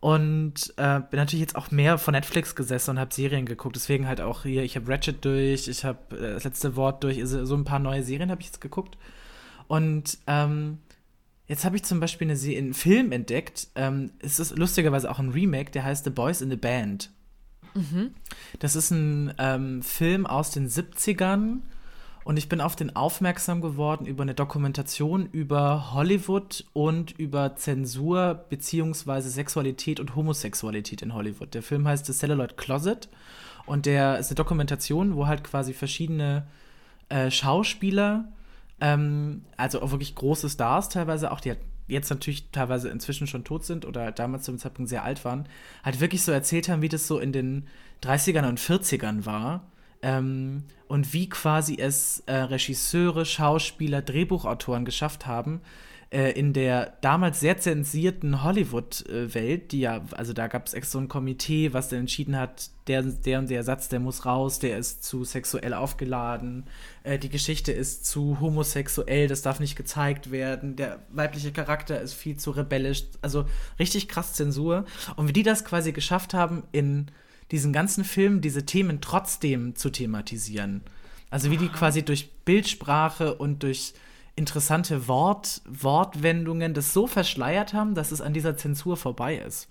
Speaker 1: und äh, bin natürlich jetzt auch mehr von Netflix gesessen und habe Serien geguckt. Deswegen halt auch hier, ich habe Ratchet durch, ich habe äh, das letzte Wort durch, so ein paar neue Serien habe ich jetzt geguckt. Und ähm, jetzt habe ich zum Beispiel eine Se einen Film entdeckt. Ähm, es ist lustigerweise auch ein Remake, der heißt The Boys in the Band. Das ist ein ähm, Film aus den 70ern und ich bin auf den aufmerksam geworden über eine Dokumentation über Hollywood und über Zensur beziehungsweise Sexualität und Homosexualität in Hollywood. Der Film heißt The Celluloid Closet und der ist eine Dokumentation, wo halt quasi verschiedene äh, Schauspieler, ähm, also auch wirklich große Stars teilweise, auch die halt jetzt natürlich teilweise inzwischen schon tot sind oder damals zum Zeitpunkt sehr alt waren, halt wirklich so erzählt haben, wie das so in den 30ern und 40ern war. Ähm, und wie quasi es äh, Regisseure, Schauspieler, Drehbuchautoren geschafft haben, äh, in der damals sehr zensierten Hollywood-Welt, die ja, also da gab es extra so ein Komitee, was dann entschieden hat, der, der und der Satz, der muss raus, der ist zu sexuell aufgeladen, äh, die Geschichte ist zu homosexuell, das darf nicht gezeigt werden, der weibliche Charakter ist viel zu rebellisch, also richtig krass Zensur. Und wie die das quasi geschafft haben, in diesen ganzen Film diese Themen trotzdem zu thematisieren. Also wie die quasi durch Bildsprache und durch interessante Wort, Wortwendungen das so verschleiert haben, dass es an dieser Zensur vorbei ist.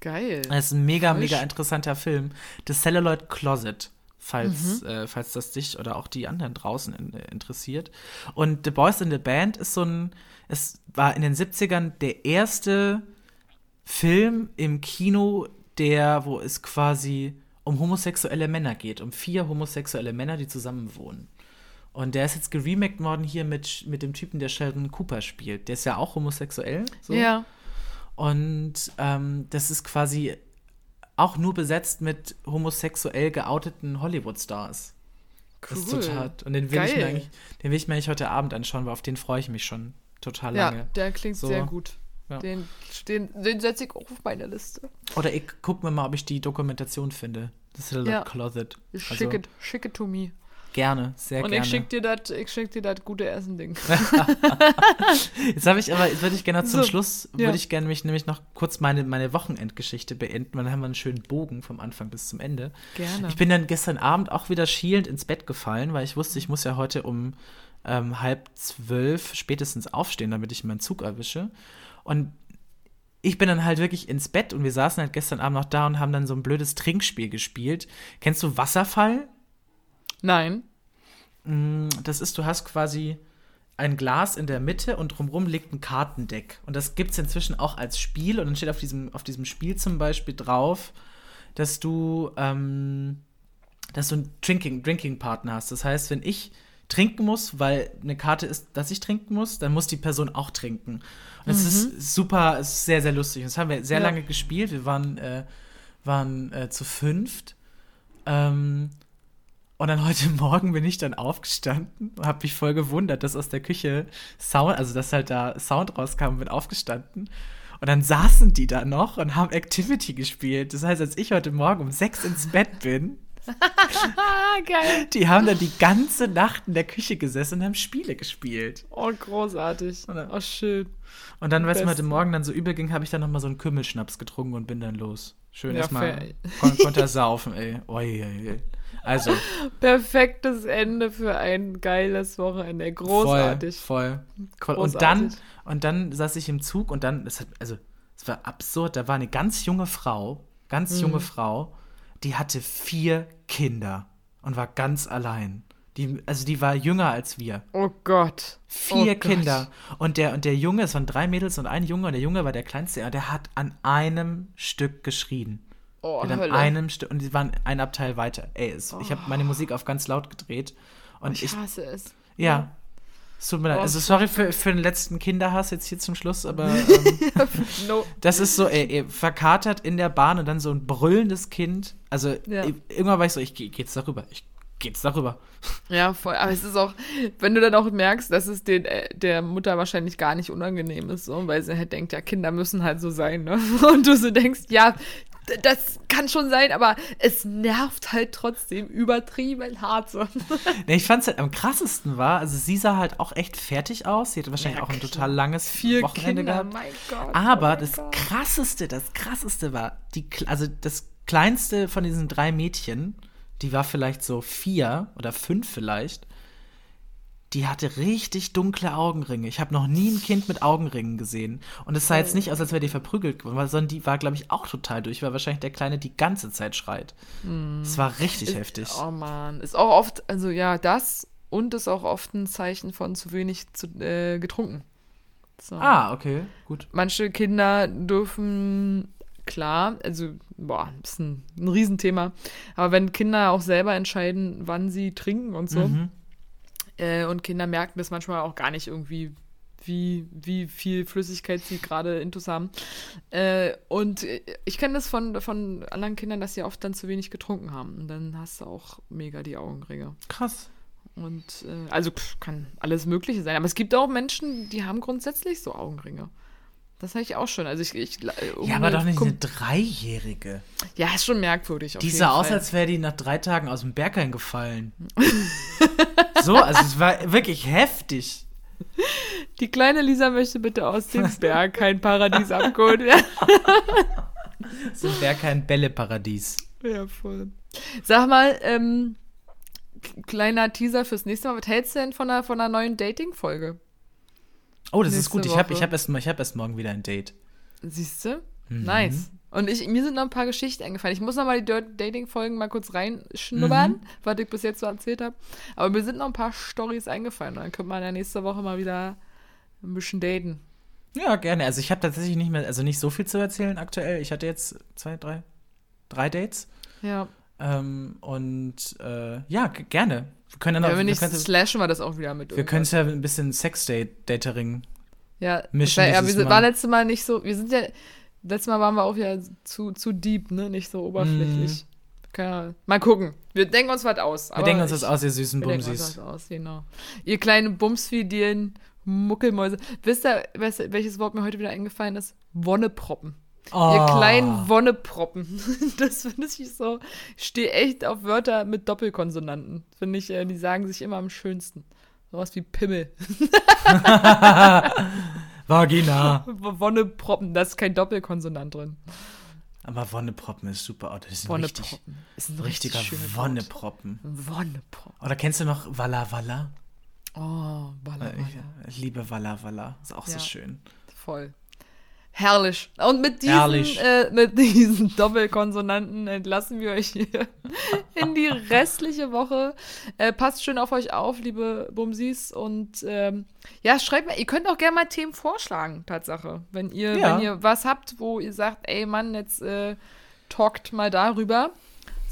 Speaker 2: Geil.
Speaker 1: Es ist ein mega,
Speaker 2: Frisch.
Speaker 1: mega interessanter Film. The Celluloid Closet, falls,
Speaker 2: Mhm.
Speaker 1: äh, falls das dich oder auch die anderen draußen in, äh, interessiert. Und The Boys in the Band ist so ein, es war in den 70ern der erste Film im Kino, der, wo es quasi um homosexuelle Männer geht, um vier homosexuelle Männer, die zusammen wohnen. Und der ist jetzt geremaked worden hier mit, mit dem Typen, der Sheldon Cooper spielt. Der ist ja auch homosexuell. So.
Speaker 2: Ja.
Speaker 1: Und ähm, das ist quasi auch nur besetzt mit homosexuell geouteten Hollywood-Stars. Das ist
Speaker 2: Cool.
Speaker 1: total. Und den will, ich mir
Speaker 2: Geil.
Speaker 1: eigentlich, den will ich mir eigentlich heute Abend anschauen, weil auf den freue ich mich schon total
Speaker 2: Ja,
Speaker 1: lange.
Speaker 2: der klingt
Speaker 1: So.
Speaker 2: sehr gut.
Speaker 1: Ja.
Speaker 2: Den, den, den setze ich auch auf meine Liste.
Speaker 1: Oder ich guck mir mal, ob ich die Dokumentation finde. Das ist
Speaker 2: Ja.
Speaker 1: Closet. Also,
Speaker 2: Schick it, schick it to me.
Speaker 1: Gerne, sehr
Speaker 2: Und
Speaker 1: gerne.
Speaker 2: ich schick dir das, ich schick dir das gute Essen-Ding. [laughs]
Speaker 1: Jetzt habe ich aber, jetzt würde ich gerne zum
Speaker 2: So,
Speaker 1: Schluss,
Speaker 2: ja.
Speaker 1: würde ich gerne mich nämlich noch kurz meine, meine Wochenendgeschichte beenden, weil dann haben wir einen schönen Bogen vom Anfang bis zum Ende.
Speaker 2: Gerne.
Speaker 1: Ich bin dann gestern Abend auch wieder schielend ins Bett gefallen, weil ich wusste, ich muss ja heute um ähm, halb zwölf spätestens aufstehen, damit ich meinen Zug erwische. Und ich bin dann halt wirklich ins Bett und wir saßen halt gestern Abend noch da und haben dann so ein blödes Trinkspiel gespielt. Kennst du Wasserfall?
Speaker 2: Nein.
Speaker 1: Mm, Das ist, du hast quasi ein Glas in der Mitte und drumherum liegt ein Kartendeck. Und das gibt es inzwischen auch als Spiel. Und dann steht auf diesem, auf diesem Spiel zum Beispiel drauf, dass du, ähm, dass du einen Drinking, Drinking Partner hast. Das heißt, wenn ich trinken muss, weil eine Karte ist, dass ich trinken muss, dann muss die Person auch trinken. Und es ist super, es ist sehr, sehr lustig. Das haben wir sehr
Speaker 2: Ja.
Speaker 1: lange gespielt. Wir waren, äh, waren äh, zu fünft. Ähm, und dann heute [laughs] Morgen bin ich dann aufgestanden und habe mich voll gewundert, dass aus der Küche Sound, also dass halt da Sound rauskam und bin aufgestanden. Und dann saßen die da noch und haben Activity gespielt. Das heißt, als ich heute Morgen um sechs ins Bett bin, [laughs]
Speaker 2: Geil.
Speaker 1: Die haben dann die ganze Nacht in der Küche gesessen und haben Spiele gespielt.
Speaker 2: Oh, großartig. Oh, schön.
Speaker 1: Und dann, weil es mir heute Morgen dann so übel ging, habe ich dann nochmal so einen Kümmelschnaps getrunken und bin dann los. Schön
Speaker 2: Ja,
Speaker 1: erstmal kon konnte er saufen, ey. Oi, oi, oi. Also, [laughs]
Speaker 2: Perfektes Ende für ein geiles Wochenende. Großartig.
Speaker 1: Voll, voll. Und
Speaker 2: Großartig.
Speaker 1: dann, und dann saß ich im Zug und dann, es hat, also, es war absurd, da war eine ganz junge Frau, ganz
Speaker 2: Mhm.
Speaker 1: junge Frau, die hatte vier Kinder und war ganz allein. Die, also die war jünger als wir.
Speaker 2: Oh Gott.
Speaker 1: Vier
Speaker 2: oh Gott.
Speaker 1: Kinder. Und der, und der Junge, es waren drei Mädels und ein Junge, und der Junge war der kleinste, und der hat an einem Stück geschrien.
Speaker 2: Oh,
Speaker 1: an einem Stück, und die waren ein Abteil weiter. Ey, es, ich habe meine Musik auf ganz laut gedreht. Und
Speaker 2: ich,
Speaker 1: ich,
Speaker 2: hasse es.
Speaker 1: ja. Es tut mir leid.
Speaker 2: Oh,
Speaker 1: Also sorry für, für den letzten Kinderhass jetzt hier zum Schluss, aber [laughs] ähm,
Speaker 2: No.
Speaker 1: das ist so, ey, ey, verkatert in der Bahn und dann so ein brüllendes Kind. Also
Speaker 2: Ja.
Speaker 1: irgendwann war ich so, ich geh, geh jetzt darüber. Ich geh jetzt darüber. [laughs]
Speaker 2: Ja, voll. Aber es ist auch, wenn du dann auch merkst, dass es den, äh, der Mutter wahrscheinlich gar nicht unangenehm ist, so, weil sie halt denkt, ja, Kinder müssen halt so sein, ne? [laughs] Und du so denkst, ja, das kann schon sein, aber es nervt halt trotzdem übertrieben hart. So. [laughs]
Speaker 1: Nee, ich fand's halt am krassesten war, also sie sah halt auch echt fertig aus. Sie hatte wahrscheinlich
Speaker 2: Ja,
Speaker 1: auch ein total langes
Speaker 2: Vier
Speaker 1: Wochenende
Speaker 2: Kinder,
Speaker 1: gehabt.
Speaker 2: mein Gott.
Speaker 1: Aber
Speaker 2: oh
Speaker 1: das
Speaker 2: Gott.
Speaker 1: krasseste, das krasseste war, die, also das kleinste von diesen drei Mädchen, die war vielleicht so vier oder fünf vielleicht, die hatte richtig dunkle Augenringe. Ich habe noch nie ein Kind mit Augenringen gesehen. Und es sah jetzt nicht aus, als wäre die verprügelt worden, sondern die war, glaube ich, auch total durch, weil wahrscheinlich der Kleine die ganze Zeit schreit. Es war richtig heftig.
Speaker 2: Oh man, ist auch oft, also ja, das und ist auch oft ein Zeichen von zu wenig zu, äh, getrunken. So.
Speaker 1: Ah, okay, gut.
Speaker 2: Manche Kinder dürfen, klar, also, boah, ist ein, ein Riesenthema, aber wenn Kinder auch selber entscheiden, wann sie trinken und so,
Speaker 1: Mhm.
Speaker 2: Äh, und Kinder merken das manchmal auch gar nicht irgendwie, wie, wie viel Flüssigkeit sie gerade intus haben. Äh, und äh, ich kenne das von, von anderen Kindern, dass sie oft dann zu wenig getrunken haben. Und dann hast du auch mega die Augenringe.
Speaker 1: Krass.
Speaker 2: Und äh, also pff, kann alles Mögliche sein. Aber es gibt auch Menschen, die haben grundsätzlich so Augenringe. Das habe ich auch schon. Also ich, ich
Speaker 1: Ja,
Speaker 2: irgendeine
Speaker 1: aber doch nicht eine Dreijährige.
Speaker 2: Ja, ist schon merkwürdig.
Speaker 1: Die sah aus, als wäre die nach drei Tagen aus dem Berghain gefallen. so, also es war wirklich heftig.
Speaker 2: Die kleine Lisa möchte bitte aus dem Berg kein Paradies abgeholt werden.
Speaker 1: So ein Berghain Bälleparadies.
Speaker 2: Ja, voll. Sag mal, ähm, kleiner Teaser fürs nächste Mal. Was hältst du denn von einer, von einer neuen Dating-Folge?
Speaker 1: Oh, das ist gut. Ich habe ich hab erst, ich hab erst morgen wieder ein Date.
Speaker 2: Siehst du?
Speaker 1: Mhm.
Speaker 2: Nice. Und ich, mir sind noch ein paar Geschichten eingefallen. Ich muss noch mal die Dating-Folgen mal kurz reinschnuppern,
Speaker 1: Mhm.
Speaker 2: was ich bis jetzt so erzählt habe. Aber mir sind noch ein paar Stories eingefallen. Und dann könnte man ja nächste Woche mal wieder ein bisschen daten.
Speaker 1: Ja, gerne. Also ich habe tatsächlich nicht mehr, also nicht so viel zu erzählen aktuell. Ich hatte jetzt zwei, drei, drei Dates.
Speaker 2: Ja.
Speaker 1: Ähm, und äh, ja, gerne. Wir können
Speaker 2: ja
Speaker 1: auch,
Speaker 2: wenn
Speaker 1: wir
Speaker 2: nicht, slashen wir das auch wieder mit
Speaker 1: wir können es ja ein bisschen Sex-Datering.
Speaker 2: Ja,
Speaker 1: mischen
Speaker 2: ja, wir sind, war letztes Mal nicht so, wir sind ja, letztes Mal waren wir auch wieder zu, zu deep, ne? Nicht so oberflächlich. Keine Ahnung. Mal gucken. Wir denken uns was aus.
Speaker 1: Wir denken uns das aus, ihr süßen
Speaker 2: Wir denken uns
Speaker 1: Bumsis.
Speaker 2: was aus, genau. Ihr kleinen Bumsfidien, Muckelmäuse. Wisst ihr, welches Wort mir heute wieder eingefallen ist? Wonneproppen.
Speaker 1: Oh.
Speaker 2: Ihr kleinen Wonneproppen. [laughs] Das finde ich so. Ich stehe echt auf Wörter mit Doppelkonsonanten. Finde ich, äh, die sagen sich immer am schönsten. Sowas wie Pimmel. [laughs]
Speaker 1: Vagina.
Speaker 2: Wonneproppen, da ist kein Doppelkonsonant drin.
Speaker 1: Aber Wonneproppen ist super. Oh, das ist ein richtig,
Speaker 2: Wonneproppen. Ist ein
Speaker 1: richtiger
Speaker 2: richtig
Speaker 1: Wonneproppen.
Speaker 2: Wonneproppen.
Speaker 1: Oder kennst du noch Walla Walla?
Speaker 2: Oh, Walla,
Speaker 1: Äh,
Speaker 2: Walla.
Speaker 1: Ich, ich liebe Walla Walla. Ist auch
Speaker 2: Ja.
Speaker 1: so schön.
Speaker 2: Voll. Herrlich. Und mit diesen, äh, mit [laughs] diesen Doppelkonsonanten entlassen wir euch hier [laughs] in die restliche Woche. Äh, passt schön auf euch auf, liebe Bumsis. Und ähm, ja, schreibt mal, ihr könnt auch gerne mal Themen vorschlagen, Tatsache. Wenn ihr,
Speaker 1: Ja.
Speaker 2: wenn ihr was habt, wo ihr sagt, ey Mann, jetzt äh, talkt mal darüber.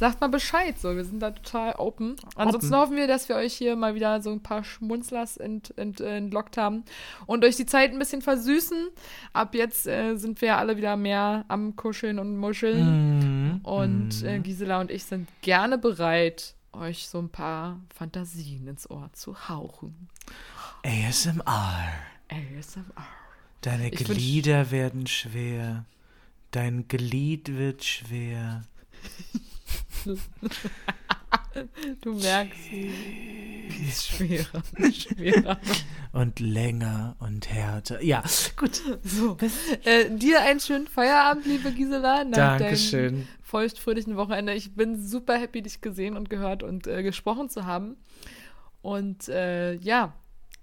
Speaker 2: Sagt mal Bescheid, so, wir sind da total open. Ansonsten hoffen wir, dass wir euch hier mal wieder so ein paar Schmunzlers ent, ent, entlockt haben und euch die Zeit ein bisschen versüßen. Ab jetzt äh, sind wir alle wieder mehr am Kuscheln und Muscheln.
Speaker 1: Mhm.
Speaker 2: Und äh, Gisela und ich sind gerne bereit, euch so ein paar Fantasien ins Ohr zu hauchen.
Speaker 1: ASMR.
Speaker 2: ASMR.
Speaker 1: Deine
Speaker 2: Ich
Speaker 1: Glieder werden schwer. Dein Glied wird schwer. [laughs]
Speaker 2: Du merkst, es ist schwerer, schwerer.
Speaker 1: Und länger und härter. Ja, gut.
Speaker 2: So. Äh, dir einen schönen Feierabend, liebe Gisela. Nach
Speaker 1: Dankeschön.
Speaker 2: feuchtfröhlichen Wochenende. Ich bin super happy, dich gesehen und gehört und äh, gesprochen zu haben. Und äh, ja,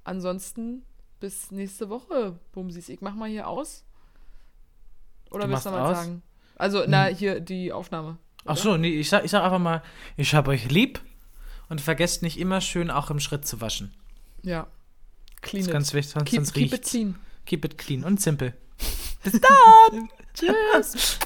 Speaker 2: ansonsten bis nächste Woche, Bumsis. Ich mach mal hier aus. Oder
Speaker 1: Du
Speaker 2: willst du noch was
Speaker 1: aus?
Speaker 2: sagen? Also, na, hier die Aufnahme.
Speaker 1: Ach so, nee, ich sag, ich sag einfach mal, ich hab euch lieb und vergesst nicht immer schön auch im Schritt zu waschen.
Speaker 2: Ja. Clean
Speaker 1: Das ist ganz wichtig, sonst,
Speaker 2: keep,
Speaker 1: sonst
Speaker 2: keep it clean.
Speaker 1: Keep it clean und simple. [laughs]
Speaker 2: Tschüss.